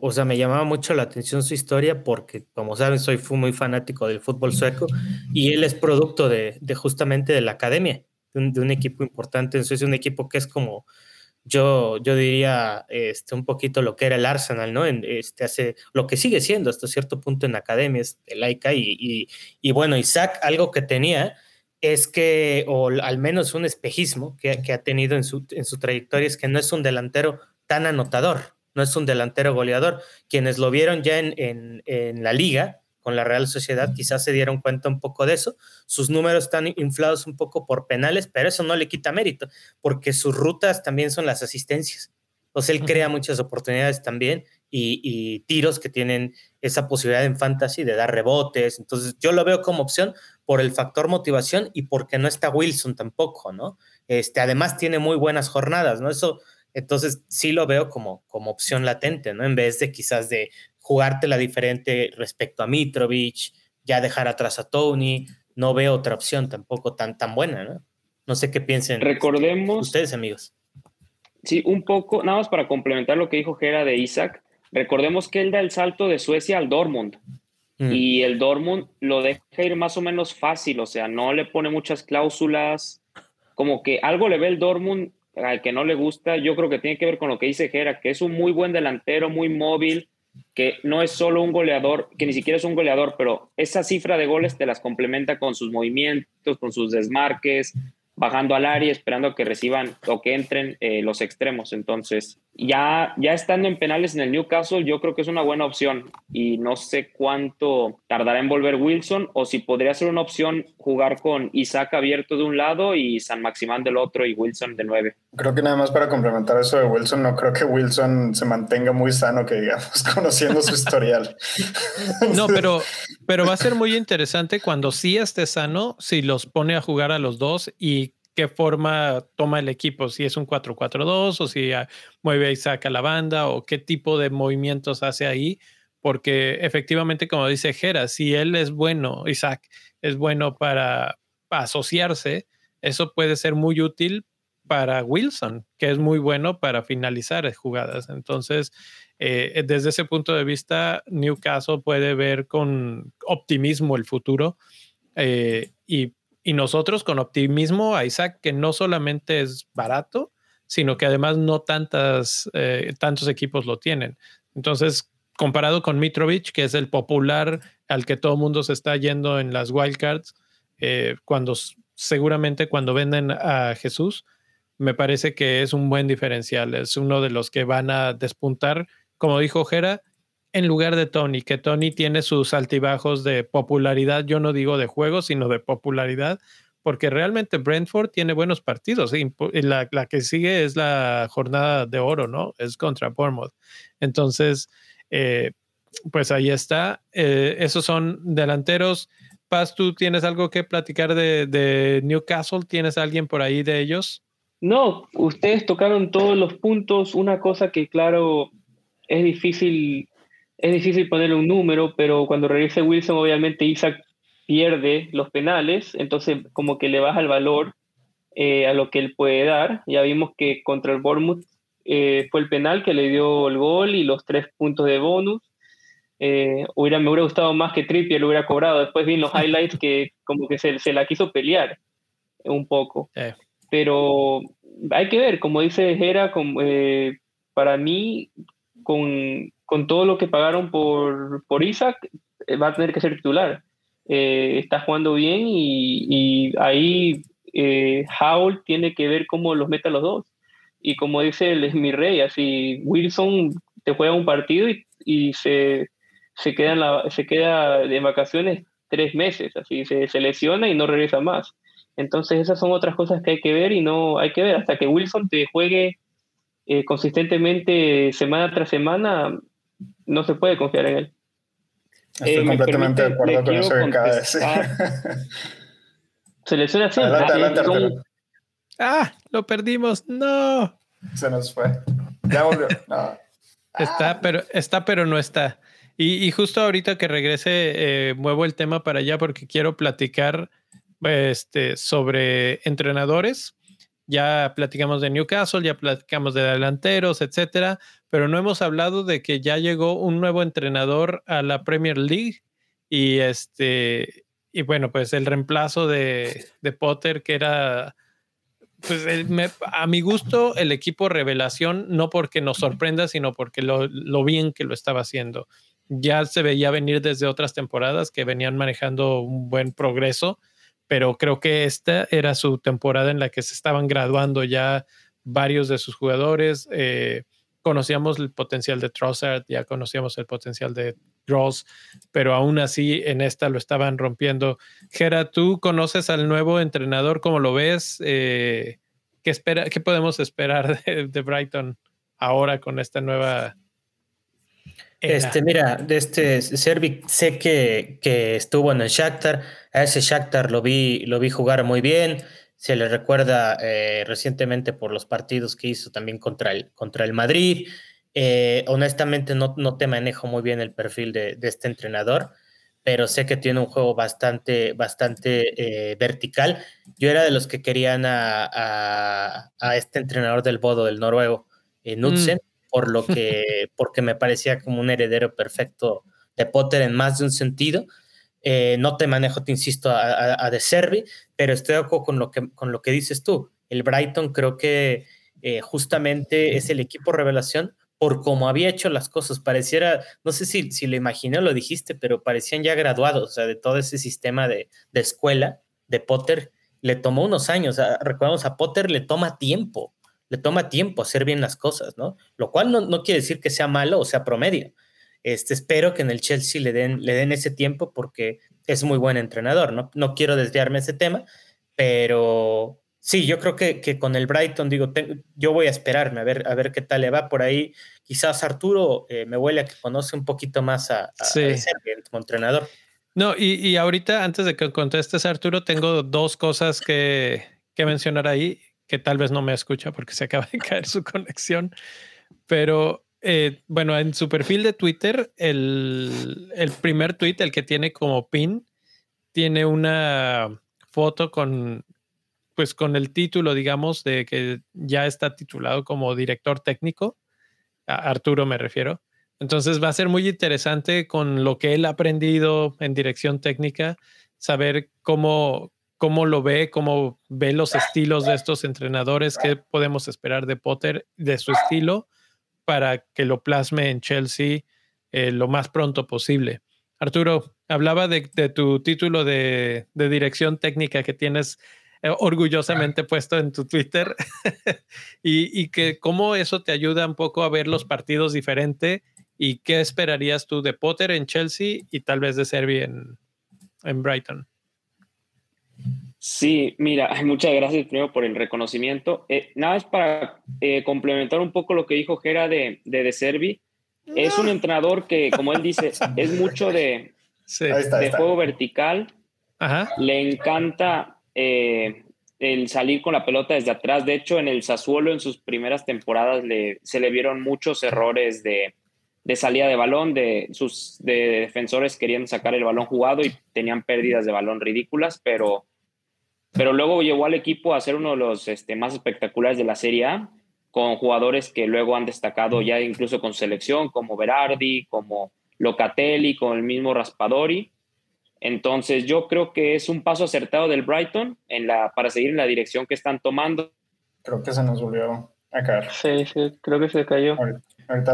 o sea, me llamaba mucho la atención su historia porque, como saben, soy muy fanático del fútbol sueco y él es producto de, de justamente de la academia, de un, equipo importante. Entonces, es un equipo que es como, yo, yo diría, este, un poquito lo que era el Arsenal, ¿no? En, este, hace, lo que sigue siendo hasta cierto punto en academias de laica y, y, y bueno, Isaac, algo que tenía es que, o al menos un espejismo que, que ha tenido en su, en su trayectoria, es que no es un delantero tan anotador no es un delantero goleador. Quienes lo vieron ya en, la liga con la Real Sociedad quizás se dieron cuenta un poco de eso. Sus números están inflados un poco por penales, pero eso no le quita mérito, porque sus rutas también son las asistencias. O sea, él crea muchas oportunidades también y, y, tiros que tienen esa posibilidad en fantasy de dar rebotes. Entonces, yo lo veo como opción por el factor motivación y porque no está Wilson tampoco, ¿no? Este, además tiene muy buenas jornadas, ¿no? Eso entonces sí lo veo como, como opción latente, ¿no? En vez de quizás de jugártela diferente respecto a Mitrovic, ya dejar atrás a Tony, no veo otra opción tampoco tan, tan buena, ¿no? No sé qué piensen Recordemos, ustedes, amigos. Sí, un poco, nada más para complementar lo que dijo Gera de Isaac. Recordemos que él da el salto de Suecia al Dortmund. Mm. Y el Dortmund lo deja ir más o menos fácil, o sea, no le pone muchas cláusulas, como que algo le ve el Dortmund al que no le gusta, yo creo que tiene que ver con lo que dice Gera, que es un muy buen delantero, muy móvil, que no es solo un goleador, que ni siquiera es un goleador, pero esa cifra de goles te las complementa con sus movimientos, con sus desmarques, bajando al área, esperando que reciban o que entren eh, los extremos. Entonces, ya, ya estando en penales en el Newcastle, yo creo que es una buena opción y no sé cuánto tardará en volver Wilson o si podría ser una opción jugar con Isaac abierto de un lado y San Maximán del otro y Wilson de nueve. Creo que nada más para complementar eso de Wilson, no creo que Wilson se mantenga muy sano, que digamos, conociendo su historial. no, pero, pero va a ser muy interesante cuando sí esté sano, si los pone a jugar a los dos y qué forma toma el equipo, si es un 4-4-2 o si ah, mueve y saca la banda o qué tipo de movimientos hace ahí, porque efectivamente, como dice Jera, si él es bueno, Isaac es bueno para, asociarse, eso puede ser muy útil para Wilson, que es muy bueno para finalizar jugadas. Entonces, eh, desde ese punto de vista, Newcastle puede ver con optimismo el futuro eh, y y nosotros con optimismo a Isaac, que no solamente es barato, sino que además no tantas, eh, tantos equipos lo tienen. Entonces, comparado con Mitrovic, que es el popular al que todo el mundo se está yendo en las wildcards, eh, cuando seguramente cuando venden a Jesús, me parece que es un buen diferencial, es uno de los que van a despuntar, como dijo Jera, en lugar de Tony, que Tony tiene sus altibajos de popularidad, yo no digo de juego, sino de popularidad, porque realmente Brentford tiene buenos partidos. La, la, que sigue es la jornada de oro, ¿no? Es contra Bournemouth. Entonces, eh, pues ahí está. Eh, esos son delanteros. Paz, ¿tú tienes algo que platicar de Newcastle? ¿Tienes alguien por ahí de ellos? No, ustedes tocaron todos los puntos. Una cosa que, claro, es difícil es difícil ponerle un número, pero cuando regrese Wilson, obviamente Isaac pierde los penales, entonces como que le baja el valor eh, a lo que él puede dar. Ya vimos que contra el Bournemouth eh, fue el penal que le dio el gol y los tres puntos de bonus. Eh, hubiera, me hubiera gustado más que Trippier lo hubiera cobrado. Después vi los highlights que como que se, se la quiso pelear un poco. Pero hay que ver, como dice Jera, para mí, con, con todo lo que pagaron por, por Isaac, eh, va a tener que ser titular. Eh, está jugando bien y, ahí eh, tiene que ver cómo los mete los dos. Y como dice el mi rey, así Wilson te juega un partido y, se, se, queda en se queda de vacaciones tres meses, así se, se lesiona y no regresa más. Entonces esas son otras cosas que hay que ver y no hay que ver hasta que Wilson te juegue consistentemente semana tras semana, no se puede confiar en él. Estoy eh, completamente de acuerdo con eso que acaba de decir. Selecciona así. Ah, lo perdimos. No. Se nos fue. Ya volvió. No. Está, ah. pero, está, pero no está. Y, justo ahorita que regrese, eh, muevo el tema para allá porque quiero platicar este, sobre entrenadores ya platicamos de Newcastle, ya platicamos de delanteros, etcétera, pero no hemos hablado de que ya llegó un nuevo entrenador a la Premier League y este y bueno, pues el reemplazo de, Potter que era pues a mi gusto el equipo revelación no porque nos sorprenda, sino porque lo bien que lo estaba haciendo. Ya se veía venir desde otras temporadas que venían manejando un buen progreso pero creo que esta era su temporada en la que se estaban graduando ya varios de sus jugadores. Eh, conocíamos el potencial de Trossard, ya conocíamos el potencial de Gross, pero aún así en esta lo estaban rompiendo. Gera, ¿tú conoces al nuevo entrenador? ¿Cómo lo ves? Eh, ¿qué, espera, ¿Qué podemos esperar de, de Brighton ahora con esta nueva este, mira, de este Servic sé que, que, estuvo en el Shakhtar, a ese Shakhtar lo vi, lo vi jugar muy bien, se le recuerda eh, recientemente por los partidos que hizo también contra el, contra el Madrid. Eh, honestamente no, no, te manejo muy bien el perfil de, de, este entrenador, pero sé que tiene un juego bastante, bastante eh, vertical. Yo era de los que querían a, este entrenador del Bodo, del noruego, eh, Knudsen, mm. Por lo que, porque me parecía como un heredero perfecto de Potter en más de un sentido. Eh, no te manejo, te insisto, a, De Servi, pero estoy de acuerdo con lo, que, con lo que dices tú. El Brighton creo que justamente es el equipo revelación por cómo había hecho las cosas. Pareciera, no sé si, si lo imaginé o lo dijiste, pero parecían ya graduados, o sea, de todo ese sistema de, escuela de Potter. Le tomó unos años, recordamos, a Potter le toma tiempo, le toma tiempo hacer bien las cosas, ¿no? Lo cual no, quiere decir que sea malo o sea promedio. Este, espero que en el Chelsea le den, le den ese tiempo porque es muy buen entrenador, ¿no? No quiero desviarme de ese tema, pero Sí, yo creo que, que con el Brighton, digo, yo voy a esperarme a ver, a ver qué tal le va por ahí. Quizás Arturo eh, me huele a que conoce un poquito más a, a, sí. como entrenador. No, y, y, ahorita, antes de que contestes, Arturo, tengo dos cosas que, que mencionar ahí, que tal vez no me escucha porque se acaba de caer su conexión. Pero eh, bueno, en su perfil de Twitter, el, el primer tweet, el que tiene como pin, tiene una foto con pues con el título, digamos, de que ya está titulado como director técnico, a Arturo me refiero. Entonces va a ser muy interesante con lo que él ha aprendido en dirección técnica, saber cómo, cómo lo ve, cómo ve los estilos de estos entrenadores, qué podemos esperar de Potter, de su estilo, para que lo plasme en Chelsea eh, lo más pronto posible. Arturo, hablaba de, tu título de, de dirección técnica que tienes eh, orgullosamente puesto en tu Twitter y, que cómo eso te ayuda un poco a ver los partidos diferente y qué esperarías tú de Potter en Chelsea y tal vez de Servi en, en Brighton. Sí, mira, muchas gracias primero por el reconocimiento. Eh, nada, es para eh, complementar un poco lo que dijo Gera de, de, de Servi. Es un entrenador que, como él dice, es mucho de, de juego vertical. Le encanta eh, el salir con la pelota desde atrás. De hecho, en el Sassuolo en sus primeras temporadas le, se le vieron muchos errores de, salida de balón, de sus de defensores queriendo sacar el balón jugado y tenían pérdidas de balón ridículas, pero, pero luego llevó al equipo a ser uno de los este, más espectaculares de la Serie A, con jugadores que luego han destacado ya incluso con selección, como Berardi, como Locatelli, con el mismo Raspadori. Entonces yo creo que es un paso acertado del Brighton en la, para seguir en la dirección que están tomando. Creo que se nos volvió a caer. Sí, sí, creo que se cayó.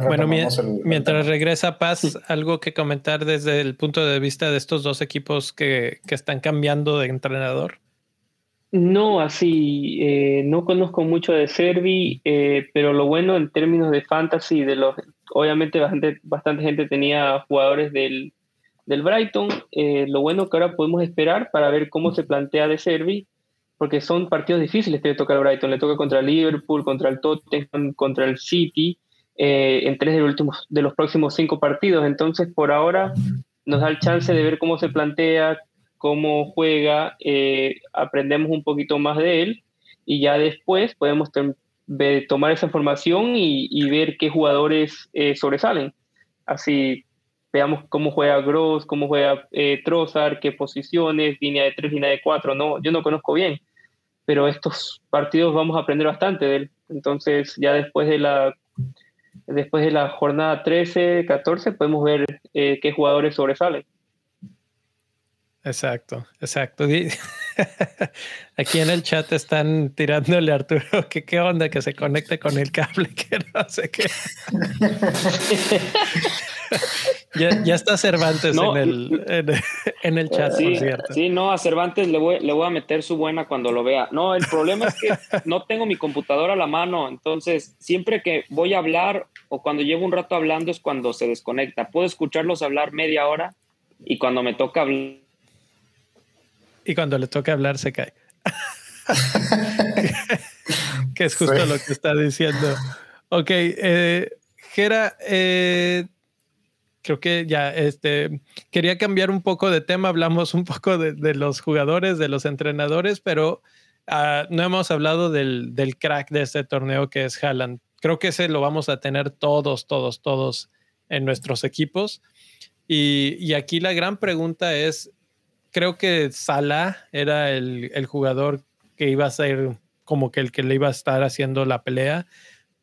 bueno, mientras regresa Paz, algo que comentar desde el punto de vista de estos dos equipos que, que están cambiando de entrenador. No, así, eh, no conozco mucho de Servi, eh, pero lo bueno en términos de fantasy, de los, obviamente bastante, bastante gente tenía jugadores del, del Brighton. Eh, lo bueno que ahora podemos esperar para ver cómo se plantea de Servi, porque son partidos difíciles que le toca al Brighton. Le toca contra el Liverpool, contra el Tottenham, contra el City, eh, en tres de, últimos, de los próximos cinco partidos. Entonces, por ahora nos da el chance de ver cómo se plantea, cómo juega, eh, aprendemos un poquito más de él y ya después podemos tomar esa información y, y ver qué jugadores sobresalen. Así veamos cómo juega Gross, cómo juega eh, qué posiciones, línea de tres, línea de cuatro, no, yo no conozco bien, pero estos partidos vamos a aprender bastante de él. Entonces, ya después de la después de la jornada 13, 14, podemos ver eh, qué jugadores sobresalen. Exacto, exacto. Aquí en el chat están tirándole a Arturo que qué onda que se conecte con el cable, que no sé qué. ya, está Cervantes en, el, en, el chat, sí, por cierto. Sí, no, a Cervantes le voy, le voy a meter su buena cuando lo vea. No, el problema es que no tengo mi computadora a la mano, entonces siempre que voy a hablar o cuando llevo un rato hablando es cuando se desconecta. Puedo escucharlos hablar media hora y cuando me toca hablar y cuando le toca hablar se cae. que es justo lo que está diciendo. Ok, eh, Gera, eh, creo que ya este, quería cambiar un poco de tema. Hablamos un poco de, los jugadores, de los entrenadores, pero ah, no hemos hablado del, del, crack de este torneo que es Haaland. Creo que ese lo vamos a tener todos, todos, todos en nuestros equipos. Y, aquí la gran pregunta es, creo que Salah era el, el, jugador que iba a ser como que el que le iba a estar haciendo la pelea,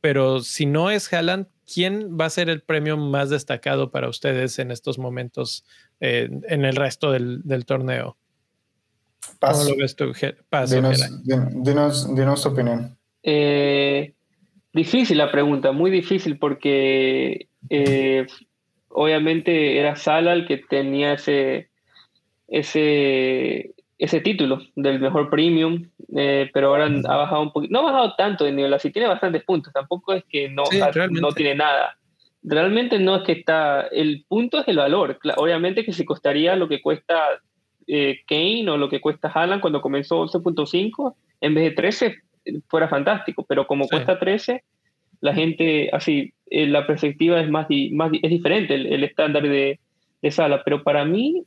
pero si no es Haaland, ¿quién va a ser el premio más destacado para ustedes en estos momentos eh, en el resto del, del torneo? ¿Cómo lo ves tú, Paso, dinos, dinos, tu opinión. Eh, difícil la pregunta, muy difícil porque eh, obviamente era Sala el que tenía ese, ese, ese título del mejor premium, eh, pero ahora ha bajado un poquito, no ha bajado tanto de nivel, así tiene bastantes puntos, tampoco es que no, no tiene nada. Realmente no es que está, el punto es el valor, obviamente que si costaría lo que cuesta eh, Kane o lo que cuesta Haaland cuando comenzó 11.5, en vez de 13, fuera fantástico, pero como cuesta 13, la gente, así, eh, la perspectiva es más, más es diferente, el, estándar de, de, Sala, pero para mí,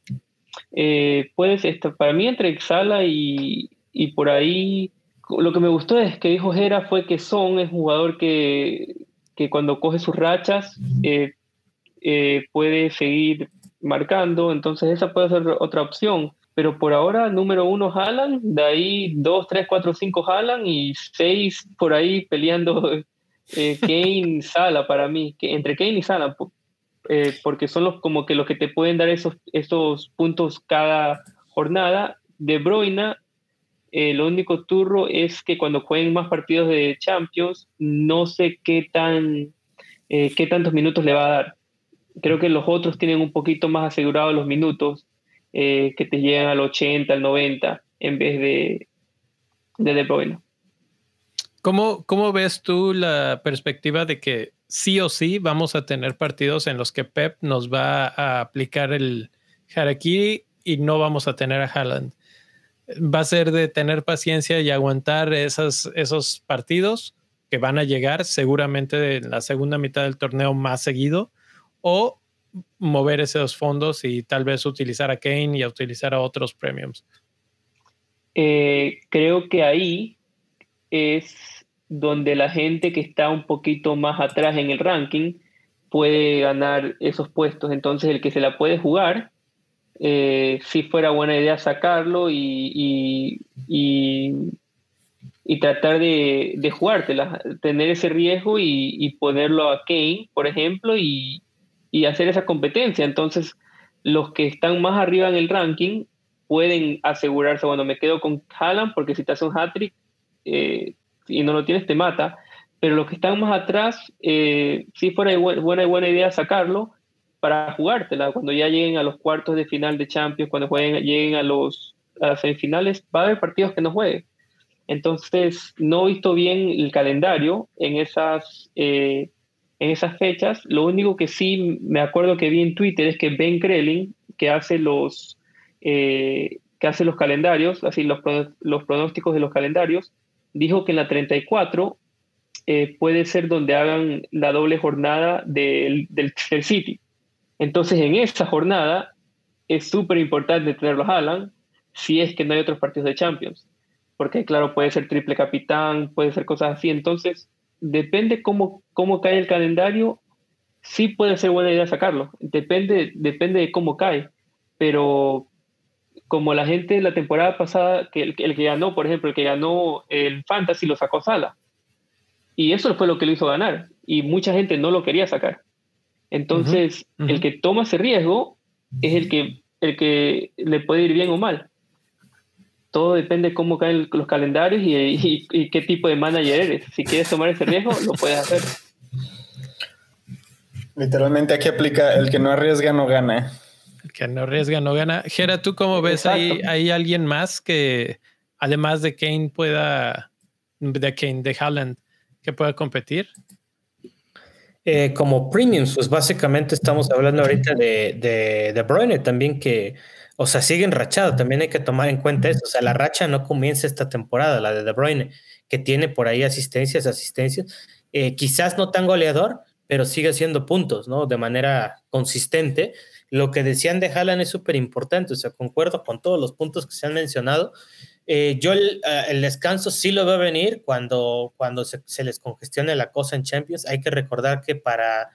eh, puedes, para mí entre Sala y, por ahí, lo que me gustó es que dijo Jera fue que Son es un jugador que, que cuando coge sus rachas eh, puede seguir marcando, entonces esa puede ser otra opción. Pero por ahora, número uno Haaland, de ahí dos, tres, cuatro, cinco Haaland y seis por ahí peleando eh, Kane, Sala para mí, que entre Kane y Sala, eh, porque son los como que los que te pueden dar esos, esos puntos cada jornada. De Bruyne, eh, lo único turro es que cuando jueguen más partidos de Champions, no sé qué tan qué tantos minutos le va a dar creo que los otros tienen un poquito más asegurados los minutos, eh, que te llegan al 80, al 90, en vez de, de De. ¿Cómo, ¿Cómo ves tú la perspectiva de que sí o sí vamos a tener partidos en los que Pep nos va a aplicar el harakiri y no vamos a tener a Haaland? ¿Va a ser de tener paciencia y aguantar esas, esos partidos que van a llegar seguramente en la segunda mitad del torneo más seguido? o mover esos fondos y tal vez utilizar a Kane y a utilizar a otros premiums? Eh, creo que ahí es donde la gente que está un poquito más atrás en el ranking puede ganar esos puestos. Entonces el que se la puede jugar, eh, si fuera buena idea sacarlo y, y, tratar de, de jugártela, tener ese riesgo y, y ponerlo a Kane, por ejemplo, y, y hacer esa competencia. Entonces, los que están más arriba en el ranking pueden asegurarse, bueno, me quedo con Haaland porque si te hace un hat-trick eh, y no lo tienes, te mata. Pero los que están más atrás, eh, sí fuera buena, buena idea sacarlo para jugártela. Cuando ya lleguen a los cuartos de final de Champions, cuando jueguen, lleguen a, los, a las semifinales, va a haber partidos que no jueguen. Entonces, no he visto bien el calendario en esas eh, en esas fechas. Lo único que sí me acuerdo que vi en Twitter es que Ben Krelin, que hace los, eh, que hace los calendarios, así los, los pronósticos de los calendarios, dijo que en la 34 eh, puede ser donde hagan la doble jornada del, del, City. Entonces, en esa jornada es súper importante tenerlos Alan si es que no hay otros partidos de Champions. Porque, claro, puede ser triple capitán, puede ser cosas así. Entonces, depende cómo, cómo cae el calendario, sí puede ser buena idea sacarlo. Depende, depende de cómo cae. Pero como la gente la temporada pasada, que el, que ganó, por ejemplo, el que ganó el Fantasy lo sacó Sala. Y eso fue lo que lo hizo ganar. Y mucha gente no lo quería sacar. Entonces, el que toma ese riesgo es el que, el que le puede ir bien o mal todo depende de cómo caen los calendarios y, qué tipo de manager eres. Si quieres tomar ese riesgo, lo puedes hacer. Literalmente aquí aplica el que no arriesga no gana. El que no arriesga no gana. Gera, ¿tú cómo ves? ¿Hay, ¿Hay alguien más que, además de Kane, pueda, de Kane, de Haaland, que pueda competir? Eh, como premiums, pues básicamente estamos hablando ahorita de, de, de Bruyne también que o sea, sigue enrachado, también hay que tomar en cuenta eso. O sea, la racha no comienza esta temporada, la de De Bruyne, que tiene por ahí asistencias, asistencias. Eh, quizás no tan goleador, pero sigue haciendo puntos, ¿no? De manera consistente. Lo que decían de Haaland es súper importante, o sea, concuerdo con todos los puntos que se han mencionado. Eh, yo el, el, descanso sí lo veo venir cuando, cuando se, les congestione la cosa en Champions. Hay que recordar que para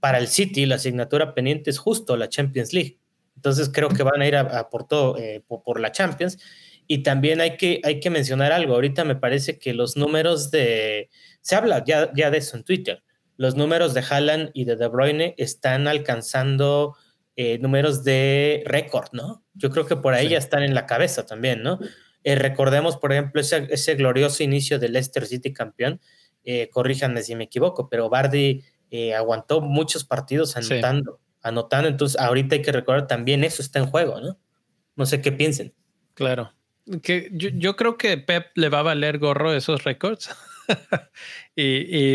para el City la asignatura pendiente es justo la Champions League. Entonces creo que van a ir a, por todo, eh, por, la Champions. Y también hay que, hay que mencionar algo. Ahorita me parece que los números de... Se habla ya, ya de eso en Twitter. Los números de Haaland y de De Bruyne están alcanzando eh, números de récord, ¿no? Yo creo que por ahí ya están en la cabeza también, ¿no? Eh, recordemos, por ejemplo, ese, ese, glorioso inicio del Leicester City campeón. corríjanme si me equivoco, pero Bardi eh, aguantó muchos partidos anotando, anotando, entonces ahorita hay que recordar también eso está en juego, ¿no? No sé qué piensen. Claro. Que yo, creo que Pep le va a valer gorro esos récords. y,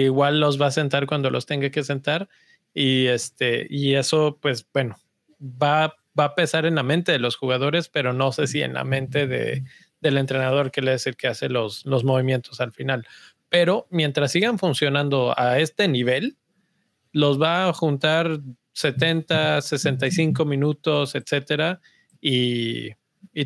igual los va a sentar cuando los tenga que sentar. Y este, y eso, pues bueno, va, va a pesar en la mente de los jugadores, pero no sé si en la mente de, del entrenador que le es el que hace los, los movimientos al final. Pero mientras sigan funcionando a este nivel, los va a juntar 70, 65 minutos, etcétera, y,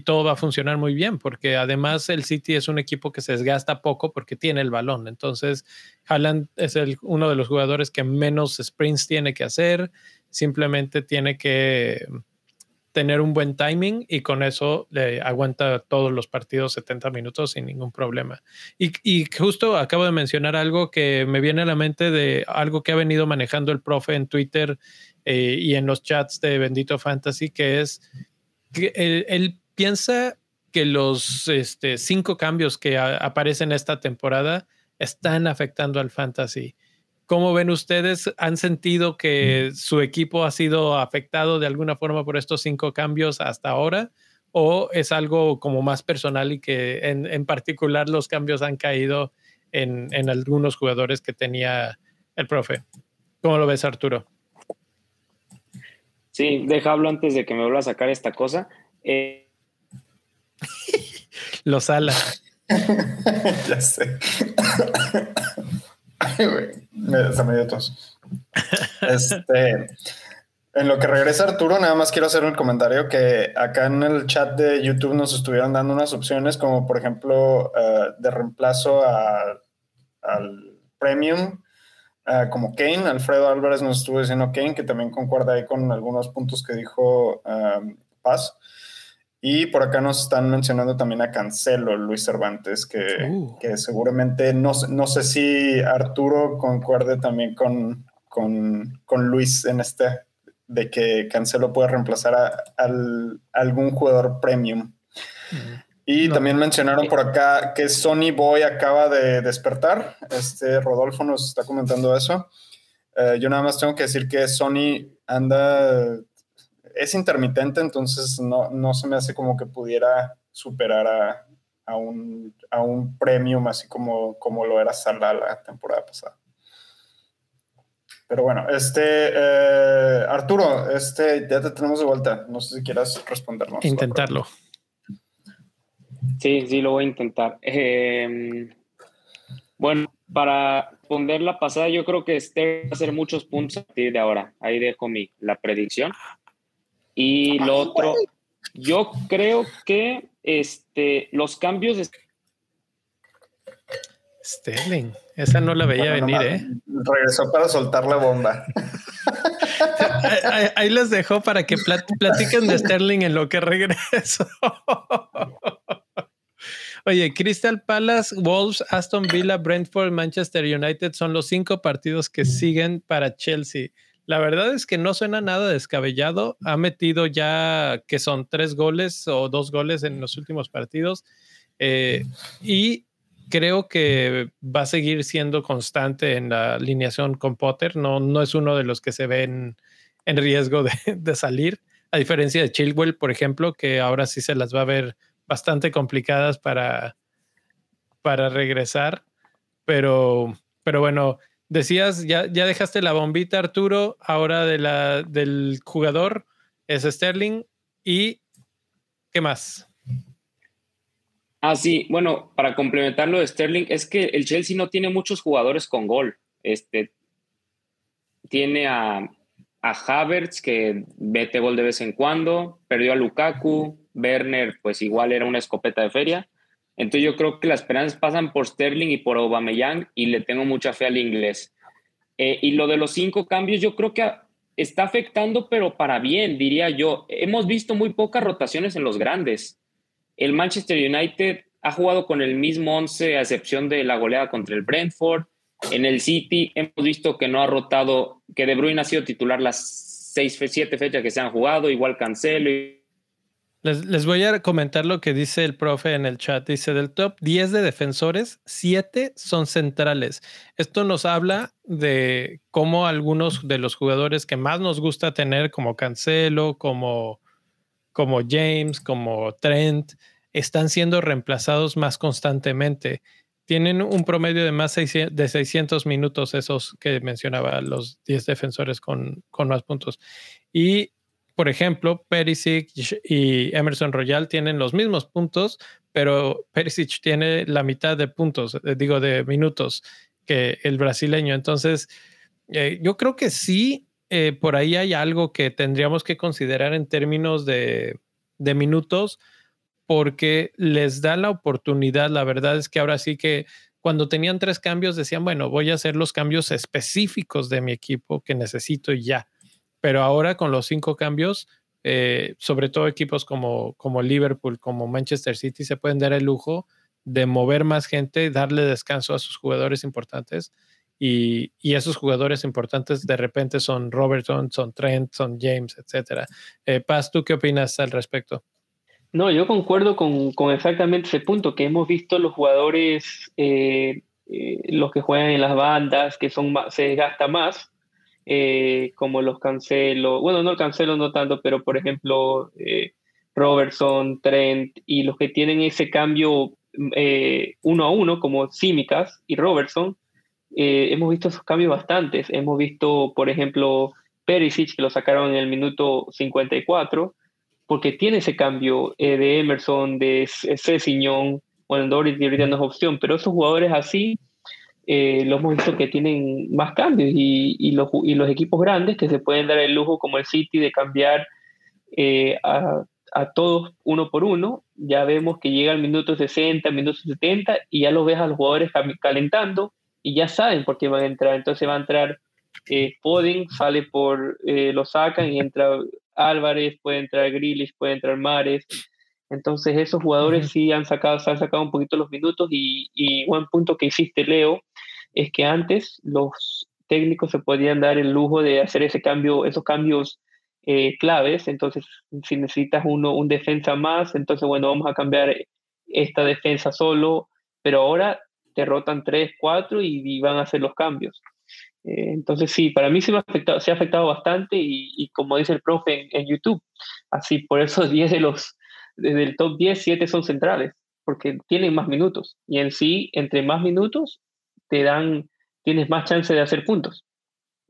todo va a funcionar muy bien, porque además el City es un equipo que se desgasta poco porque tiene el balón. Entonces, Haaland es el, uno de los jugadores que menos sprints tiene que hacer, simplemente tiene que tener un buen timing y con eso le aguanta todos los partidos 70 minutos sin ningún problema. Y, justo acabo de mencionar algo que me viene a la mente de algo que ha venido manejando el profe en Twitter eh, y en los chats de Bendito Fantasy, que es que él, piensa que los este, cinco cambios que aparecen esta temporada están afectando al fantasy. ¿Cómo ven ustedes? ¿Han sentido que su equipo ha sido afectado de alguna forma por estos cinco cambios hasta ahora? ¿O es algo como más personal y que en, particular los cambios han caído en, algunos jugadores que tenía el profe? ¿Cómo lo ves, Arturo? Sí, déjalo antes de que me vuelva a sacar esta cosa. Eh... lo sala. ya sé. Se me dio. Este, en lo que regresa Arturo, nada más quiero hacer un comentario que acá en el chat de YouTube nos estuvieron dando unas opciones como por ejemplo eh, de reemplazo al premium eh, como Kane. Alfredo Álvarez nos estuvo diciendo Kane, que también concuerda ahí con algunos puntos que dijo um, Paz. Y por acá nos están mencionando también a Cancelo, Luis Cervantes, que, uh. que seguramente no, no, sé si Arturo concuerde también con, con, con, Luis en este, de que Cancelo puede reemplazar a, algún jugador premium. Mm. Y también mencionaron por acá que Sony Boy acaba de despertar. Este Rodolfo nos está comentando eso. Eh, yo nada más tengo que decir que Sony anda es intermitente, entonces no, no se me hace como que pudiera superar a, a un, a un premium así como, como lo era Salah la temporada pasada. Pero bueno, este eh, Arturo, este ya te tenemos de vuelta. No sé si quieras respondernos. Intentarlo. Sí, sí, lo voy a intentar. Em, bueno, para responder la pasada, yo creo que este va a hacer muchos puntos a partir de ahora. Ahí dejo mi la predicción. Y lo otro, yo creo que este, los cambios de... Sterling, esa no la veía venir, ¿eh? Regresó para soltar la bomba. ahí, les dejó para que platiquen de Sterling en lo que regreso. Oye, Crystal Palace, Wolves, Aston Villa, Brentford, Manchester United son los cinco partidos que siguen para Chelsea. La verdad es que no suena nada descabellado. Ha metido ya que son tres goles o dos goles en los últimos partidos. Eh, y creo que va a seguir siendo constante en la alineación con Potter. No, no es uno de los que se ven en riesgo de, salir. A diferencia de Chilwell, por ejemplo, que ahora sí se las va a ver bastante complicadas para, para regresar. Pero, pero bueno, Decías, ya, ya dejaste la bombita, Arturo, ahora del jugador es Sterling. ¿Y qué más? Ah, sí, bueno, para complementar lo de Sterling, es que el Chelsea no tiene muchos jugadores con gol. Este, tiene a, a Havertz, que vete gol de vez en cuando, perdió a Lukaku, Werner, pues igual era una escopeta de feria. Entonces yo creo que las esperanzas pasan por Sterling y por Aubameyang y le tengo mucha fe al inglés. Eh, y lo de los cinco cambios, yo creo que está afectando, pero para bien, diría yo. Hemos visto muy pocas rotaciones en los grandes. El Manchester United ha jugado con el mismo 11 a excepción de la goleada contra el Brentford. En el City hemos visto que no ha rotado, que De Bruyne ha sido titular las seis, siete fechas que se han jugado, igual Cancelo. Les, voy a comentar lo que dice el profe en el chat. Dice, del top 10 de defensores, 7 son centrales. Esto nos habla de cómo algunos de los jugadores que más nos gusta tener, como Cancelo, como, como James, como Trent, están siendo reemplazados más constantemente tienen un promedio de más de 600 minutos esos que mencionaba, los 10 defensores con, con más puntos. Y, por ejemplo, Perisic y Emerson Royal tienen los mismos puntos, pero Perisic tiene la mitad de puntos, eh, digo, de minutos que el brasileño. Entonces, eh, yo creo que sí, eh, por ahí hay algo que tendríamos que considerar en términos de, de minutos porque les da la oportunidad. La verdad es que ahora sí que cuando tenían tres cambios decían, bueno, voy a hacer los cambios específicos de mi equipo que necesito y ya. Pero ahora con los cinco cambios, eh, sobre todo equipos como, como Liverpool, como Manchester City, se pueden dar el lujo de mover más gente, darle descanso a sus jugadores importantes. Y, esos jugadores importantes de repente son Robertson, son Trent, son James, etcétera. Eh, Paz, ¿tú qué opinas al respecto? No, yo concuerdo con, exactamente ese punto, que hemos visto los jugadores, eh, eh, los que juegan en las bandas, que son se desgasta más, eh, como los Cancelo, bueno, no el Cancelo no tanto, pero por ejemplo Robertson, Trent, y los que tienen ese cambio uno a uno, como Simicas y Robertson, hemos visto esos cambios bastantes. Hemos visto, por ejemplo, Perisic, que lo sacaron en el minuto 54, porque tiene ese cambio eh, de Emerson, de Cesiñón, bueno, Doris ahorita no es opción, pero esos jugadores así eh, visto que tienen más cambios y, y, los, y, los, equipos grandes que se pueden dar el lujo como el City de cambiar eh, a, a, todos uno por uno, ya vemos que llega al minuto 60, minuto 70 y ya los ves a los jugadores calentando y ya saben por qué van a entrar, entonces va a entrar eh, sale por, lo sacan y entra Álvarez, puede entrar Grillis, puede entrar Mares. Entonces esos jugadores sí han sacado, se han sacado un poquito los minutos y, y un punto que hiciste, Leo, es que antes los técnicos se podían dar el lujo de hacer ese cambio, esos cambios eh, claves. Entonces, si necesitas uno, un defensa más, entonces, bueno, vamos a cambiar esta defensa solo, pero ahora te rotan tres, cuatro y van a hacer los cambios. Eh, entonces sí, para mí sí me ha afectado, se ha afectado bastante y, como dice el profe en, YouTube, así por eso 10 de los, desde el top 10, 7 son centrales, porque tienen más minutos y en sí, entre más minutos, te dan, tienes más chance de hacer puntos.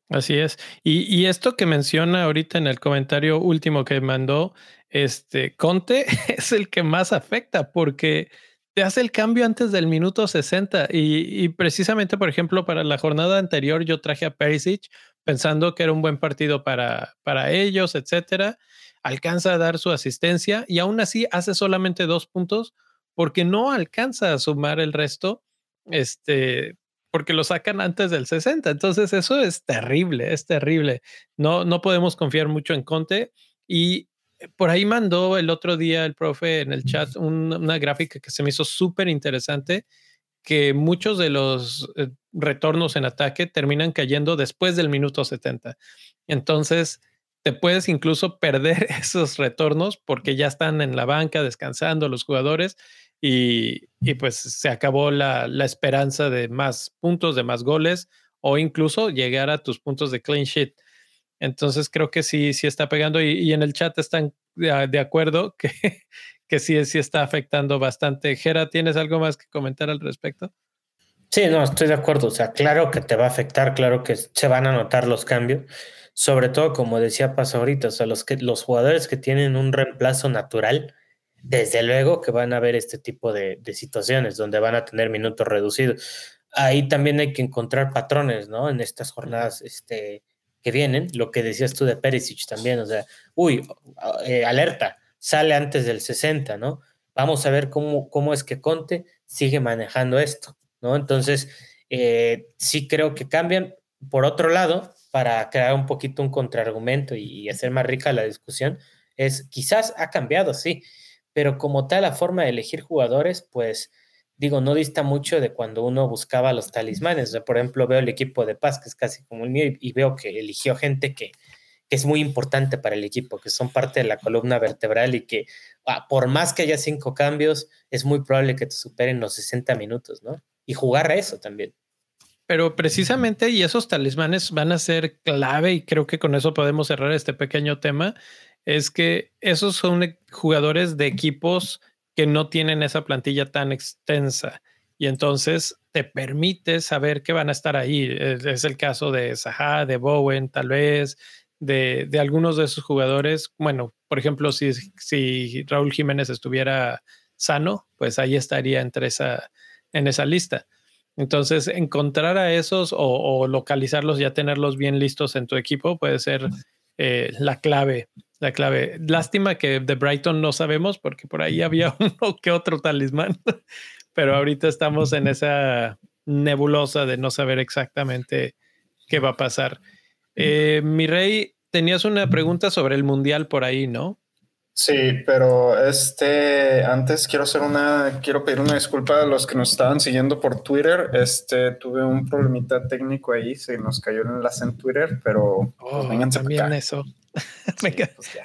Así es. Y, y, esto que menciona ahorita en el comentario último que mandó, este Conte es el que más afecta porque te hace el cambio antes del minuto 60 y, precisamente, por ejemplo, para la jornada anterior yo traje a Perisic pensando que era un buen partido para, para ellos, etcétera. Alcanza a dar su asistencia y aún así hace solamente dos puntos porque no alcanza a sumar el resto, este, porque lo sacan antes del 60. Entonces eso es terrible, es terrible. No, no podemos confiar mucho en Conte y por ahí mandó el otro día el profe en el chat una gráfica que se me hizo súper interesante, que muchos de los eh, retornos en ataque terminan cayendo después del minuto 70. Entonces, te puedes incluso perder esos retornos porque ya están en la banca descansando los jugadores y, pues se acabó la, la, esperanza de más puntos, de más goles o incluso llegar a tus puntos de clean sheet. Entonces creo que sí, sí está pegando y, en el chat están de, acuerdo que, que sí, sí está afectando bastante. Gera, ¿tienes algo más que comentar al respecto? Sí, no, estoy de acuerdo. O sea, claro que te va a afectar, claro que se van a notar los cambios. Sobre todo, como decía Paz ahorita, o sea, los, que, los jugadores que tienen un reemplazo natural, desde luego que van a ver este tipo de, de situaciones donde van a tener minutos reducidos. Ahí también hay que encontrar patrones, ¿no? En estas jornadas, este, que vienen, lo que decías tú de Perisic también, o sea, uy, eh, alerta, sale antes del 60, ¿no? Vamos a ver cómo, cómo es que Conte sigue manejando esto, ¿no? Entonces, eh, sí creo que cambian. por otro lado, para crear un poquito un contraargumento y hacer más rica la discusión, es quizás ha cambiado, sí, pero como tal la forma de elegir jugadores, pues digo, no dista mucho de cuando uno buscaba los talismanes. por ejemplo, veo el equipo de paz, que es casi como el mío, y, veo que eligió gente que, que, es muy importante para el equipo, que son parte de la columna vertebral y que ah, por más que haya cinco cambios, es muy probable que te superen los 60 minutos, ¿no? Y jugar a eso también. Pero precisamente, y esos talismanes van a ser clave, y creo que con eso podemos cerrar este pequeño tema, es que esos son jugadores de equipos que no tienen esa plantilla tan extensa y entonces te permite saber que van a estar ahí. Es, el caso de Zaha, de Bowen, tal vez, de, de, algunos de esos jugadores. Bueno, por ejemplo, si, si Raúl Jiménez estuviera sano, pues ahí estaría entre esa, en esa lista. Entonces, encontrar a esos o, o localizarlos, ya tenerlos bien listos en tu equipo puede ser eh, la clave, la clave. Lástima que de Brighton no sabemos porque por ahí había uno que otro talismán, pero ahorita estamos en esa nebulosa de no saber exactamente qué va a pasar. Eh, mi rey, tenías una pregunta sobre el mundial por ahí, ¿no? Sí, pero este, antes quiero hacer una, quiero pedir una disculpa a los que nos estaban siguiendo por Twitter. Este, tuve un problemita técnico ahí, se nos cayó el enlace en Twitter, pero pues, oh, también eso. Venga. Pues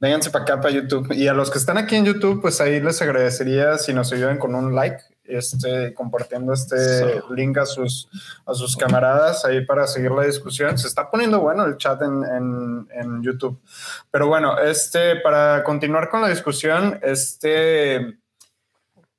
vénganse para acá, para YouTube. Y a los que están aquí en YouTube, pues ahí les agradecería si nos ayudan con un like este, compartiendo este link a sus, a sus camaradas ahí para seguir la discusión. Se está poniendo bueno el chat en, en, YouTube. Pero bueno, este, para continuar con la discusión, este,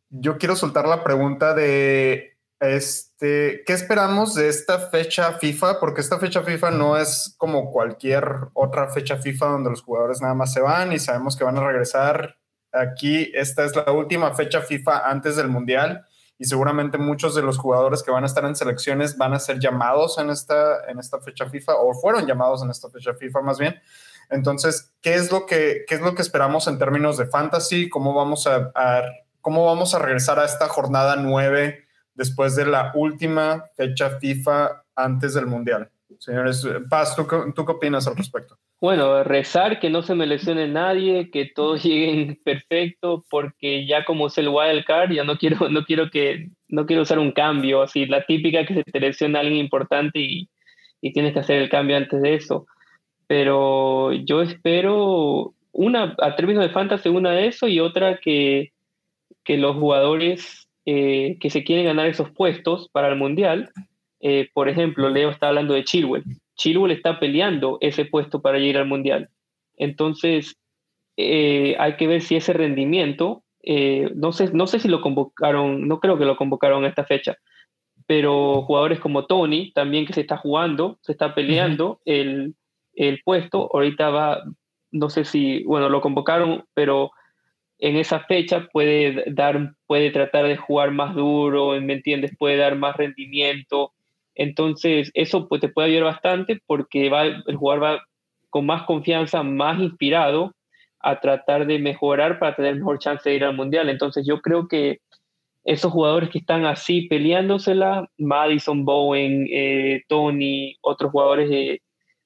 yo quiero soltar la pregunta de, este, ¿qué esperamos de esta fecha FIFA? Porque esta fecha FIFA no es como cualquier otra fecha FIFA donde los jugadores nada más se van y sabemos que van a regresar Aquí esta es la última fecha FIFA antes del Mundial y seguramente muchos de los jugadores que van a estar en selecciones van a ser llamados en esta, en esta fecha FIFA o fueron llamados en esta fecha FIFA más bien. Entonces, ¿qué es lo que, qué es lo que esperamos en términos de fantasy? ¿Cómo vamos a, cómo vamos a regresar a esta jornada 9 después de la última fecha FIFA antes del Mundial? Señores, Paz, ¿tú, ¿tú qué opinas al respecto? Bueno, rezar que no se me lesione nadie, que todos lleguen perfecto, porque ya como es el wild card, ya no quiero, no quiero que, no quiero usar un cambio, así la típica que se te lesiona alguien importante y, y tienes que hacer el cambio antes de eso. Pero yo espero una, a términos de fantasy, una de eso y otra que, que los jugadores eh, que se quieren ganar esos puestos para el mundial, eh, por ejemplo, Leo está hablando de Chilwell Chilwell está peleando ese puesto para ir al Mundial. Entonces, eh, hay que ver si ese rendimiento, eh, no, sé, no sé si lo convocaron, no creo que lo convocaron a esta fecha, pero jugadores como Tony, también que se está jugando, se está peleando el, el, puesto, ahorita va, no sé si, bueno, lo convocaron, pero en esa fecha puede dar, puede tratar de jugar más duro, ¿me entiendes? Puede dar más rendimiento, entonces, eso pues, te puede ayudar bastante porque va, el jugador va con más confianza, más inspirado a tratar de mejorar para tener mejor chance de ir al mundial. Entonces, yo creo que esos jugadores que están así peleándosela, Madison, Bowen, eh, Tony, otros jugadores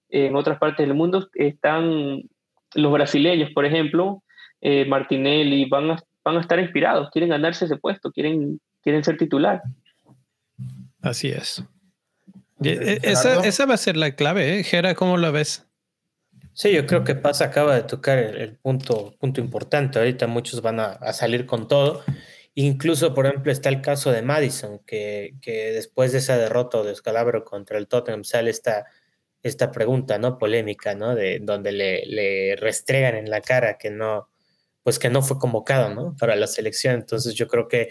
en otras partes del mundo, están los brasileños, por ejemplo, eh, Martinelli, van a, van a estar inspirados, quieren ganarse ese puesto, quieren, quieren ser titular. Así es. Eh, esa, va a ser la clave, ¿eh? Gera, ¿cómo lo ves? Sí, yo creo que Paz acaba de tocar el, punto, punto importante. Ahorita muchos van a, salir con todo. Incluso, por ejemplo, está el caso de Madison, que, que después de esa derrota o descalabro contra el Tottenham sale esta, esta pregunta, ¿no? Polémica, ¿no? De donde le, le restregan en la cara que no, pues que no fue convocado, ¿no? Para la selección. Entonces yo creo que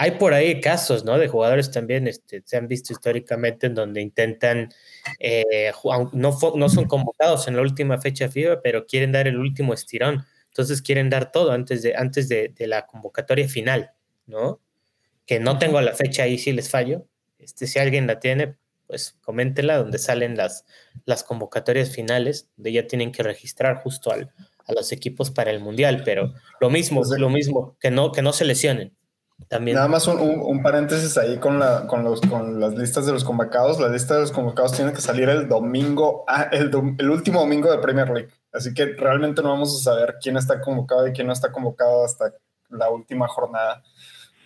hay por ahí casos, ¿no? De jugadores también, este, se han visto históricamente en donde intentan, eh, no, no son convocados en la última fecha FIBA, pero quieren dar el último estirón. Entonces quieren dar todo antes de, antes de, la convocatoria final, ¿no? Que no tengo la fecha ahí si les fallo. Este, si alguien la tiene, pues coméntela, donde salen las, las convocatorias finales, donde ya tienen que registrar justo al, a los equipos para el Mundial, pero lo mismo, pues lo mismo, que no, que no se lesionen también. Nada más un, paréntesis ahí con, la, con, los, con las listas de los convocados. La lista de los convocados tiene que salir el domingo, ah, el, el, último domingo de Premier League. Así que realmente no vamos a saber quién está convocado y quién no está convocado hasta la última jornada.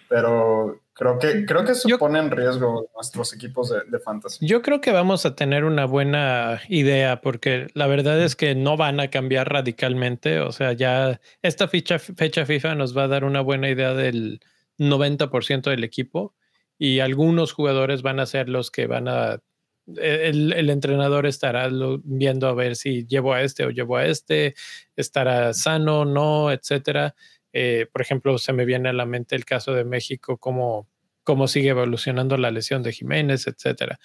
Pero creo que, creo que eso pone en riesgo nuestros equipos de, de, fantasy. Yo creo que vamos a tener una buena idea porque la verdad es que no van a cambiar radicalmente. O sea, ya esta fecha, fecha FIFA nos va a dar una buena idea del 90% del equipo y algunos jugadores van a ser los que van a el, el, entrenador estará viendo a ver si llevo a este o llevo a este, estará sano, no, etcétera. Eh, por ejemplo, se me viene a la mente el caso de México, cómo, cómo sigue evolucionando la lesión de Jiménez, etcétera.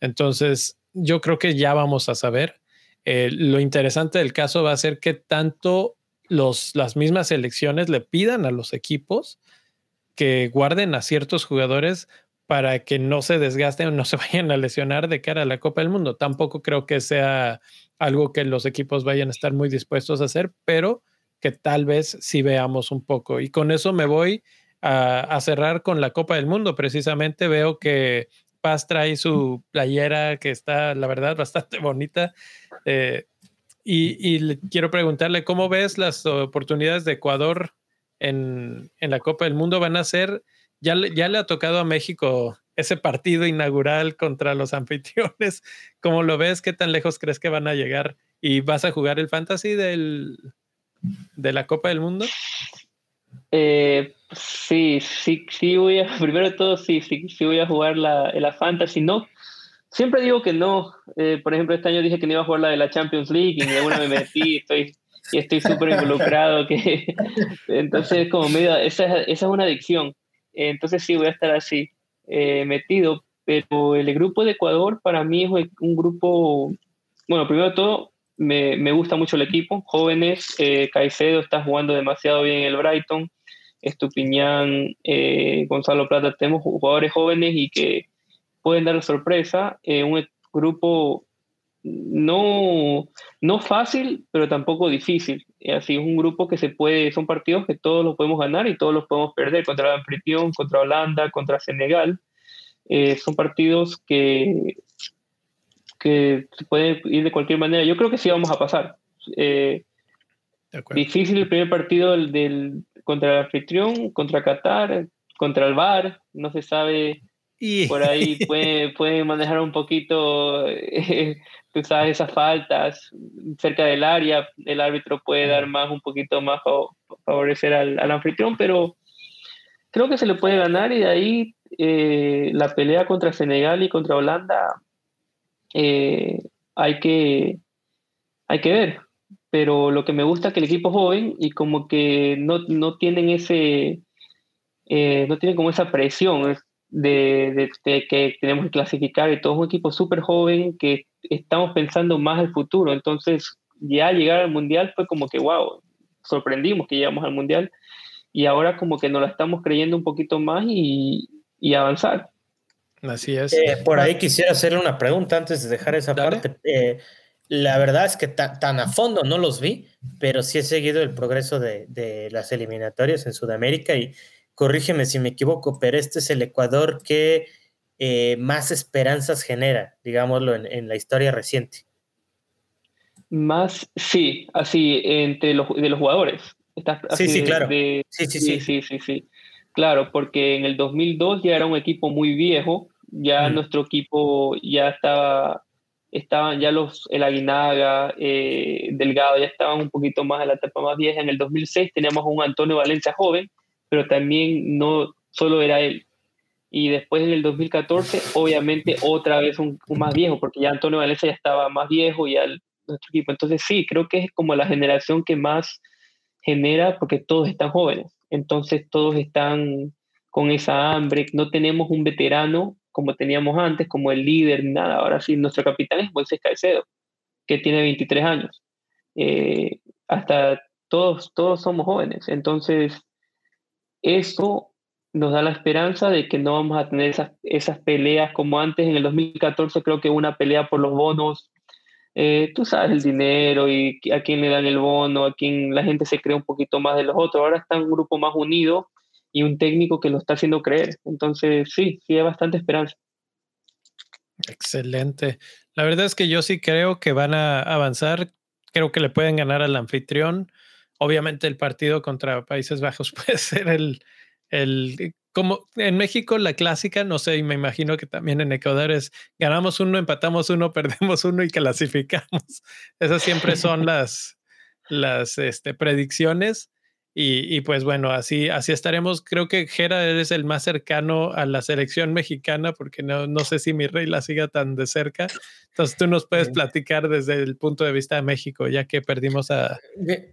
Entonces, yo creo que ya vamos a saber. Eh, lo interesante del caso va a ser que tanto los, las mismas elecciones le pidan a los equipos que guarden a ciertos jugadores para que no se desgasten o no se vayan a lesionar de cara a la Copa del Mundo. Tampoco creo que sea algo que los equipos vayan a estar muy dispuestos a hacer, pero que tal vez sí veamos un poco. Y con eso me voy a, cerrar con la Copa del Mundo. Precisamente veo que Paz trae su playera que está, la verdad, bastante bonita. Eh, y, quiero preguntarle, ¿cómo ves las oportunidades de Ecuador en, en, la Copa del Mundo? ¿Van a ser, ya, ya le ha tocado a México ese partido inaugural contra los anfitriones? ¿Cómo lo ves? ¿Qué tan lejos crees que van a llegar? ¿Y vas a jugar el fantasy del, de la Copa del Mundo? Eh, sí, sí, sí voy a, primero de todo, sí, sí, sí voy a jugar la, Fantasy, no. Siempre digo que no. Eh, por ejemplo, este año dije que no iba a jugar la de la Champions League y de una me metí estoy, y estoy súper involucrado. Que, entonces, como medio, esa, esa es una adicción. Entonces, sí, voy a estar así, eh, metido. Pero el grupo de Ecuador para mí es un grupo, bueno, primero de todo, me, me, gusta mucho el equipo, jóvenes, eh, Caicedo está jugando demasiado bien en el Brighton, Estupiñán, eh, Gonzalo Plata, tenemos jugadores jóvenes y que pueden dar sorpresa, eh, un grupo no, no fácil, pero tampoco difícil. Así es un grupo que se puede, son partidos que todos los podemos ganar y todos los podemos perder contra la Anfitrión, contra Holanda, contra Senegal. son partidos que que se puede ir de cualquier manera. Yo creo que sí vamos a pasar. Eh, difícil el primer partido del, contra el anfitrión, contra Qatar, contra el VAR, no se sabe. Y... Por ahí puede, puede manejar un poquito, tú sabes, esas faltas cerca del área. El árbitro puede dar más, un poquito más, favorecer al, al anfitrión, pero creo que se le puede ganar y de ahí eh, la pelea contra Senegal y contra Holanda eh, hay, que, hay que ver. Pero lo que me gusta es que el equipo es joven y como que no, no tienen ese, eh, no tienen como esa presión de, de, que tenemos que clasificar y todo es un equipo súper joven que estamos pensando más al futuro. Entonces, ya llegar al mundial fue como que, wow, sorprendimos que llegamos al mundial y ahora como que nos la estamos creyendo un poquito más y, y avanzar. Así es. Eh, por ahí quisiera hacerle una pregunta antes de dejar esa parte. Eh, la verdad es que tan a fondo no los vi, pero sí he seguido el progreso de, las eliminatorias en Sudamérica y corrígeme si me equivoco, pero este es el Ecuador que eh, más esperanzas genera, digámoslo, en, la historia reciente. Más, sí, así, entre los, de los jugadores. sí, sí, claro. sí, sí, sí, sí, sí, sí. Claro, porque en el 2002 ya era un equipo muy viejo, ya nuestro equipo ya estaba, estaban ya los, el Aguinaga, eh, Delgado, ya estaban un poquito más en la etapa más vieja. En el 2006 teníamos un Antonio Valencia joven, pero también no solo era él. Y después en el 2014, obviamente otra vez un, más viejo, porque ya Antonio Valencia ya estaba más viejo y al nuestro equipo. Entonces sí, creo que es como la generación que más genera porque todos están jóvenes entonces todos están con esa hambre, no tenemos un veterano como teníamos antes, como el líder, nada, ahora sí, nuestro capitán es Moisés Caicedo, que tiene 23 años. Eh, hasta todos, todos somos jóvenes, entonces eso nos da la esperanza de que no vamos a tener esas, peleas como antes, en el 2014 creo que una pelea por los bonos eh, tú sabes el dinero y a quién le dan el bono, a quién la gente se cree un poquito más de los otros. Ahora está un grupo más unido y un técnico que lo está haciendo creer. Entonces, sí, sí hay bastante esperanza. Excelente. La verdad es que yo sí creo que van a avanzar. Creo que le pueden ganar al anfitrión. Obviamente el partido contra Países Bajos puede ser el, el como en México la clásica, no sé, y me imagino que también en Ecuador es ganamos uno, empatamos uno, perdemos uno y clasificamos. Esas siempre son las, las este, predicciones. Y, pues bueno, así, así estaremos. Creo que Jera eres el más cercano a la selección mexicana, porque no, no sé si mi rey la siga tan de cerca. Entonces tú nos puedes platicar desde el punto de vista de México, ya que perdimos a...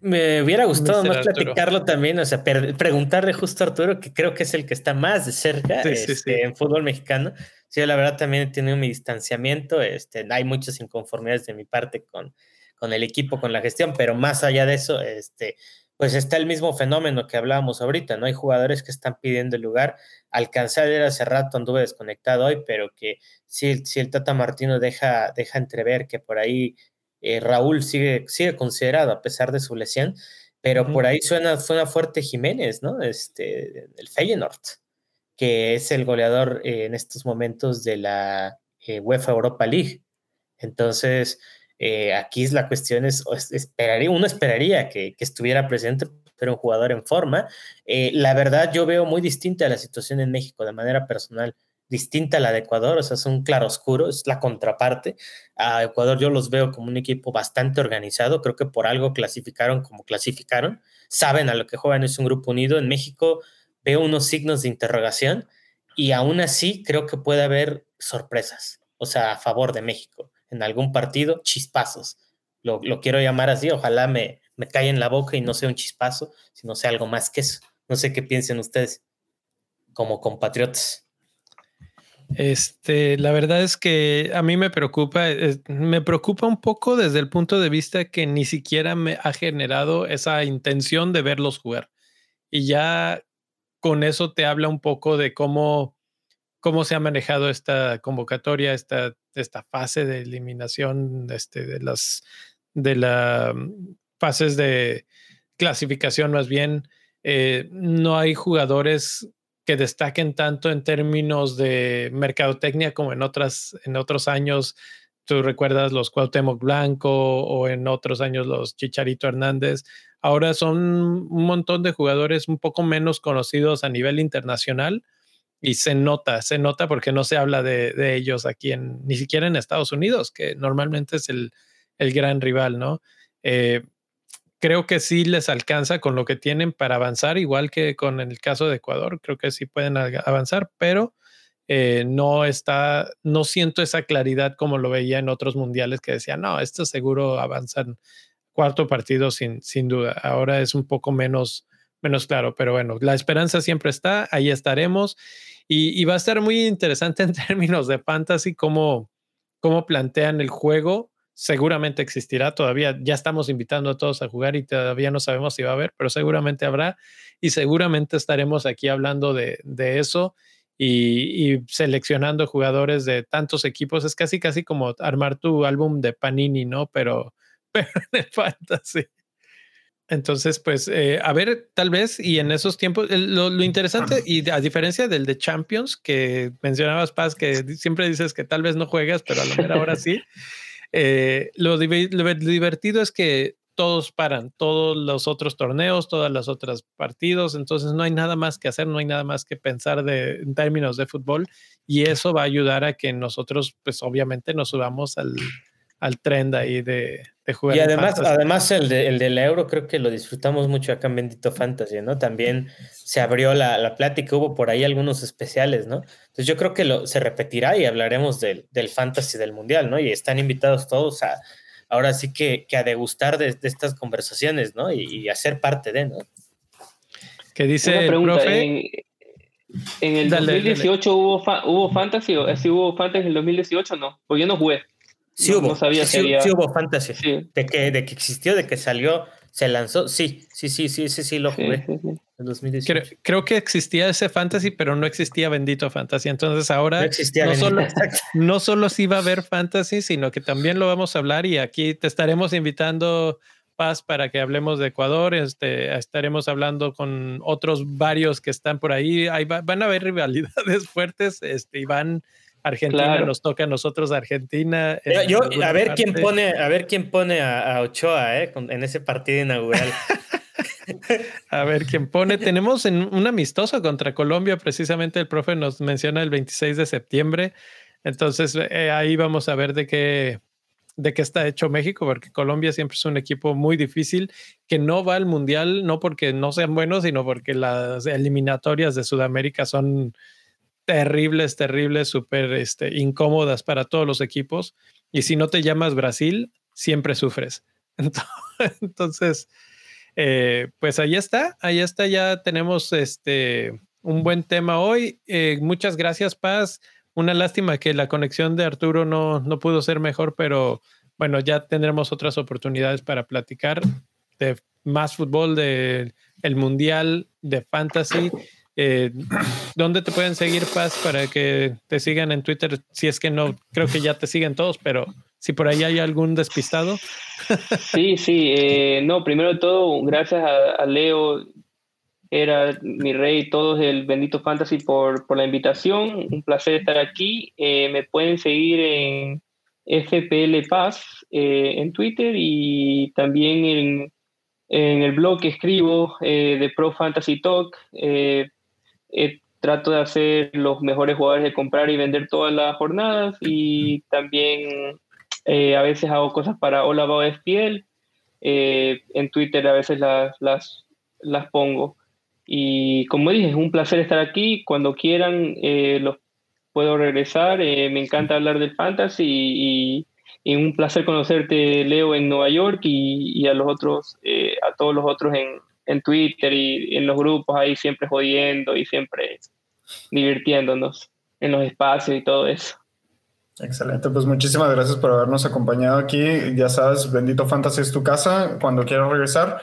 Me, hubiera gustado más platicarlo también, o sea, preguntarle justo a Arturo, que creo que es el que está más de cerca este, en fútbol mexicano. Sí, la verdad también he tenido mi distanciamiento, este, hay muchas inconformidades de mi parte con, con el equipo, con la gestión, pero más allá de eso, este, pues está el mismo fenómeno que hablábamos ahorita, ¿no? Hay jugadores que están pidiendo el lugar. Alcanzar era hace rato, anduve desconectado hoy, pero que si, si el Tata Martino deja, deja entrever que por ahí eh, Raúl sigue, sigue considerado a pesar de su lesión, pero por ahí suena, suena fuerte Jiménez, ¿no? Este, el Feyenoord, que es el goleador eh, en estos momentos de la eh, UEFA Europa League. Entonces, eh, aquí es la cuestión es, esperaría, uno esperaría que, estuviera presente, pero un jugador en forma. Eh, la verdad, yo veo muy distinta la situación en México de manera personal, distinta a la de Ecuador, o sea, es un claro oscuro, es la contraparte. A Ecuador yo los veo como un equipo bastante organizado, creo que por algo clasificaron como clasificaron, saben a lo que juegan, es un grupo unido. En México veo unos signos de interrogación y aún así creo que puede haber sorpresas, o sea, a favor de México en algún partido, chispazos. Lo, quiero llamar así, ojalá me, me caiga en la boca y no sea un chispazo, sino sea algo más que eso. No sé qué piensen ustedes como compatriotas. Este, la verdad es que a mí me preocupa, me preocupa un poco desde el punto de vista que ni siquiera me ha generado esa intención de verlos jugar. Y ya con eso te habla un poco de cómo cómo se ha manejado esta convocatoria, esta, esta fase de eliminación este, de las de las mm, fases de clasificación más bien. Eh, no hay jugadores que destaquen tanto en términos de mercadotecnia como en otras en otros años. Tú recuerdas los Cuauhtémoc Blanco o en otros años los Chicharito Hernández. Ahora son un montón de jugadores un poco menos conocidos a nivel internacional, y se nota, se nota porque no se habla de, ellos aquí en, ni siquiera en Estados Unidos, que normalmente es el, gran rival, ¿no? Eh, creo que sí les alcanza con lo que tienen para avanzar, igual que con el caso de Ecuador, creo que sí pueden avanzar, pero eh, no está, no siento esa claridad como lo veía en otros mundiales que decían, no, esto seguro avanzan cuarto partido sin, sin duda. Ahora es un poco menos, menos claro, pero bueno, la esperanza siempre está, ahí estaremos y, va a estar muy interesante en términos de fantasy cómo, cómo plantean el juego. Seguramente existirá todavía, ya estamos invitando a todos a jugar y todavía no sabemos si va a haber, pero seguramente habrá y seguramente estaremos aquí hablando de, de eso y, seleccionando jugadores de tantos equipos. Es casi, casi como armar tu álbum de Panini, ¿no? Pero, pero en el fantasy. Entonces, pues, eh, a ver, tal vez, y en esos tiempos, lo, interesante, y a diferencia del de Champions, que mencionabas, Paz, que siempre dices que tal vez no juegas, pero a lo mejor ahora sí, eh, lo, divertido es que todos paran, todos los otros torneos, todas las otras partidos, entonces no hay nada más que hacer, no hay nada más que pensar de, en términos de fútbol, y eso va a ayudar a que nosotros, pues obviamente, nos subamos al, al trend ahí de, de jugar. Y además, además el, de, el del euro creo que lo disfrutamos mucho acá en Bendito Fantasy, ¿no? También se abrió la, la plática, hubo por ahí algunos especiales, ¿no? Entonces yo creo que lo, se repetirá y hablaremos del, del fantasy del mundial, ¿no? Y están invitados todos a, ahora sí que, que a degustar de, de, estas conversaciones, ¿no? Y, a ser parte de, ¿no? ¿Qué dice el profe? En, el 2018 Hubo, hubo fantasy, o si hubo fantasy en el 2018 no, porque yo no jugué. Sí hubo, sabía sí, hubo fantasy. De, que, de que existió, de que salió, se lanzó. Sí, sí, sí, sí, sí, sí lo jugué. en 2018. Creo, que existía ese fantasy, pero no existía bendito fantasy. Entonces ahora no, solo, no solo sí va a haber fantasy, sino que también lo vamos a hablar y aquí te estaremos invitando Paz, para que hablemos de Ecuador. Este, estaremos hablando con otros varios que están por ahí. ahí van a haber rivalidades fuertes. Este, Iván, Argentina, nos toca a nosotros Argentina. Yo, a ver quién pone, a ver quién pone a, Ochoa eh, en ese partido inaugural. a ver quién pone. Tenemos en un amistoso contra Colombia, precisamente el profe nos menciona el 26 de septiembre. Entonces eh, ahí vamos a ver de qué, de qué está hecho México, porque Colombia siempre es un equipo muy difícil que no va al mundial, no porque no sean buenos, sino porque las eliminatorias de Sudamérica son terribles, terribles, súper este, incómodas para todos los equipos. Y si no te llamas Brasil, siempre sufres. Entonces, eh, pues ahí está, ahí está, ya tenemos este un buen tema hoy. Eh, muchas gracias, Paz. Una lástima que la conexión de Arturo no, no pudo ser mejor, pero bueno, ya tendremos otras oportunidades para platicar de más fútbol, de el mundial, de fantasy. Eh, ¿Dónde te pueden seguir, Paz, para que te sigan en Twitter? Si es que no, creo que ya te siguen todos, pero si por ahí hay algún despistado. Sí, sí. Eh, no, primero de todo, gracias a Leo era mi rey, todos el Bendito Fantasy por, por la invitación. Un placer estar aquí. Eh, me pueden seguir en FPL Paz en Twitter y también en, en el blog que escribo de Pro Fantasy Talk. Trato de hacer los mejores jugadores de comprar y vender todas las jornadas y también a veces hago cosas para Hola Bao FPL. en Twitter a veces las, las, pongo. Y como dije, es un placer estar aquí. Cuando quieran, eh, los puedo regresar. Eh, me encanta hablar del fantasy y, un placer conocerte, Leo, en Nueva York y, y a los otros, eh, a todos los otros en, en Twitter y en los grupos ahí siempre jodiendo y siempre divirtiéndonos en los espacios y todo eso. Excelente, pues muchísimas gracias por habernos acompañado aquí. Ya sabes, Bendito Fantasy es tu casa. Cuando quieras regresar,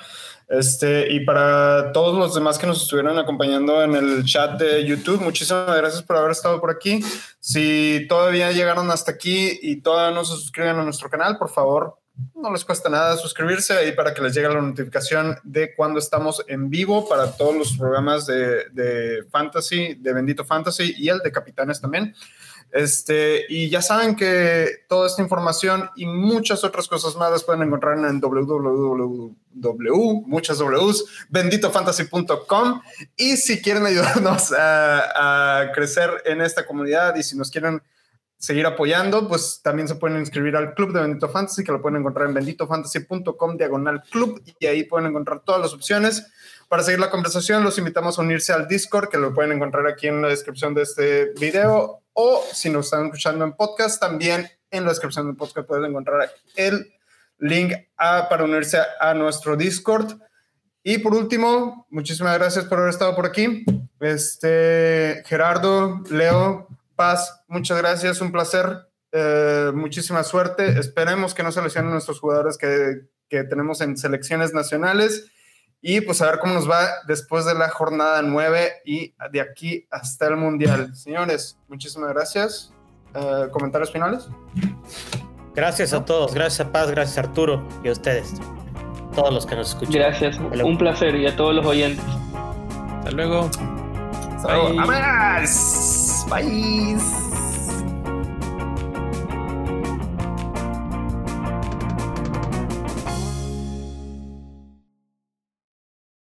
este, y para todos los demás que nos estuvieron acompañando en el chat de YouTube, muchísimas gracias por haber estado por aquí. Si todavía llegaron hasta aquí y todavía no se suscriben a nuestro canal, por favor, no les cuesta nada suscribirse ahí para que les llegue la notificación de cuando estamos en vivo para todos los programas de, de Fantasy, de Bendito Fantasy y el de Capitanes también. Este, y ya saben que toda esta información y muchas otras cosas más las pueden encontrar en www, muchas Ws, benditofantasy.com. Y si quieren ayudarnos a, crecer en esta comunidad y si nos quieren seguir apoyando, pues también se pueden inscribir al club de Bendito Fantasy, que lo pueden encontrar en benditofantasy.com diagonal club y ahí pueden encontrar todas las opciones. Para seguir la conversación, los invitamos a unirse al Discord, que lo pueden encontrar aquí en la descripción de este video o si nos están escuchando en podcast, también en la descripción del podcast pueden encontrar el link para unirse a, nuestro Discord. Y por último, muchísimas gracias por haber estado por aquí. Este, Gerardo, Leo, Paz, muchas gracias, un placer, eh, muchísima suerte. Esperemos que no se lesionen nuestros jugadores que, que tenemos en selecciones nacionales y pues a ver cómo nos va después de la jornada 9 y de aquí hasta el Mundial. Señores, muchísimas gracias. Eh, ¿Comentarios finales? Gracias a todos, gracias a Paz, gracias a Arturo y a ustedes, todos los que nos escuchan. Gracias, un placer y a todos los oyentes. Hasta luego. Hasta luego. Bye.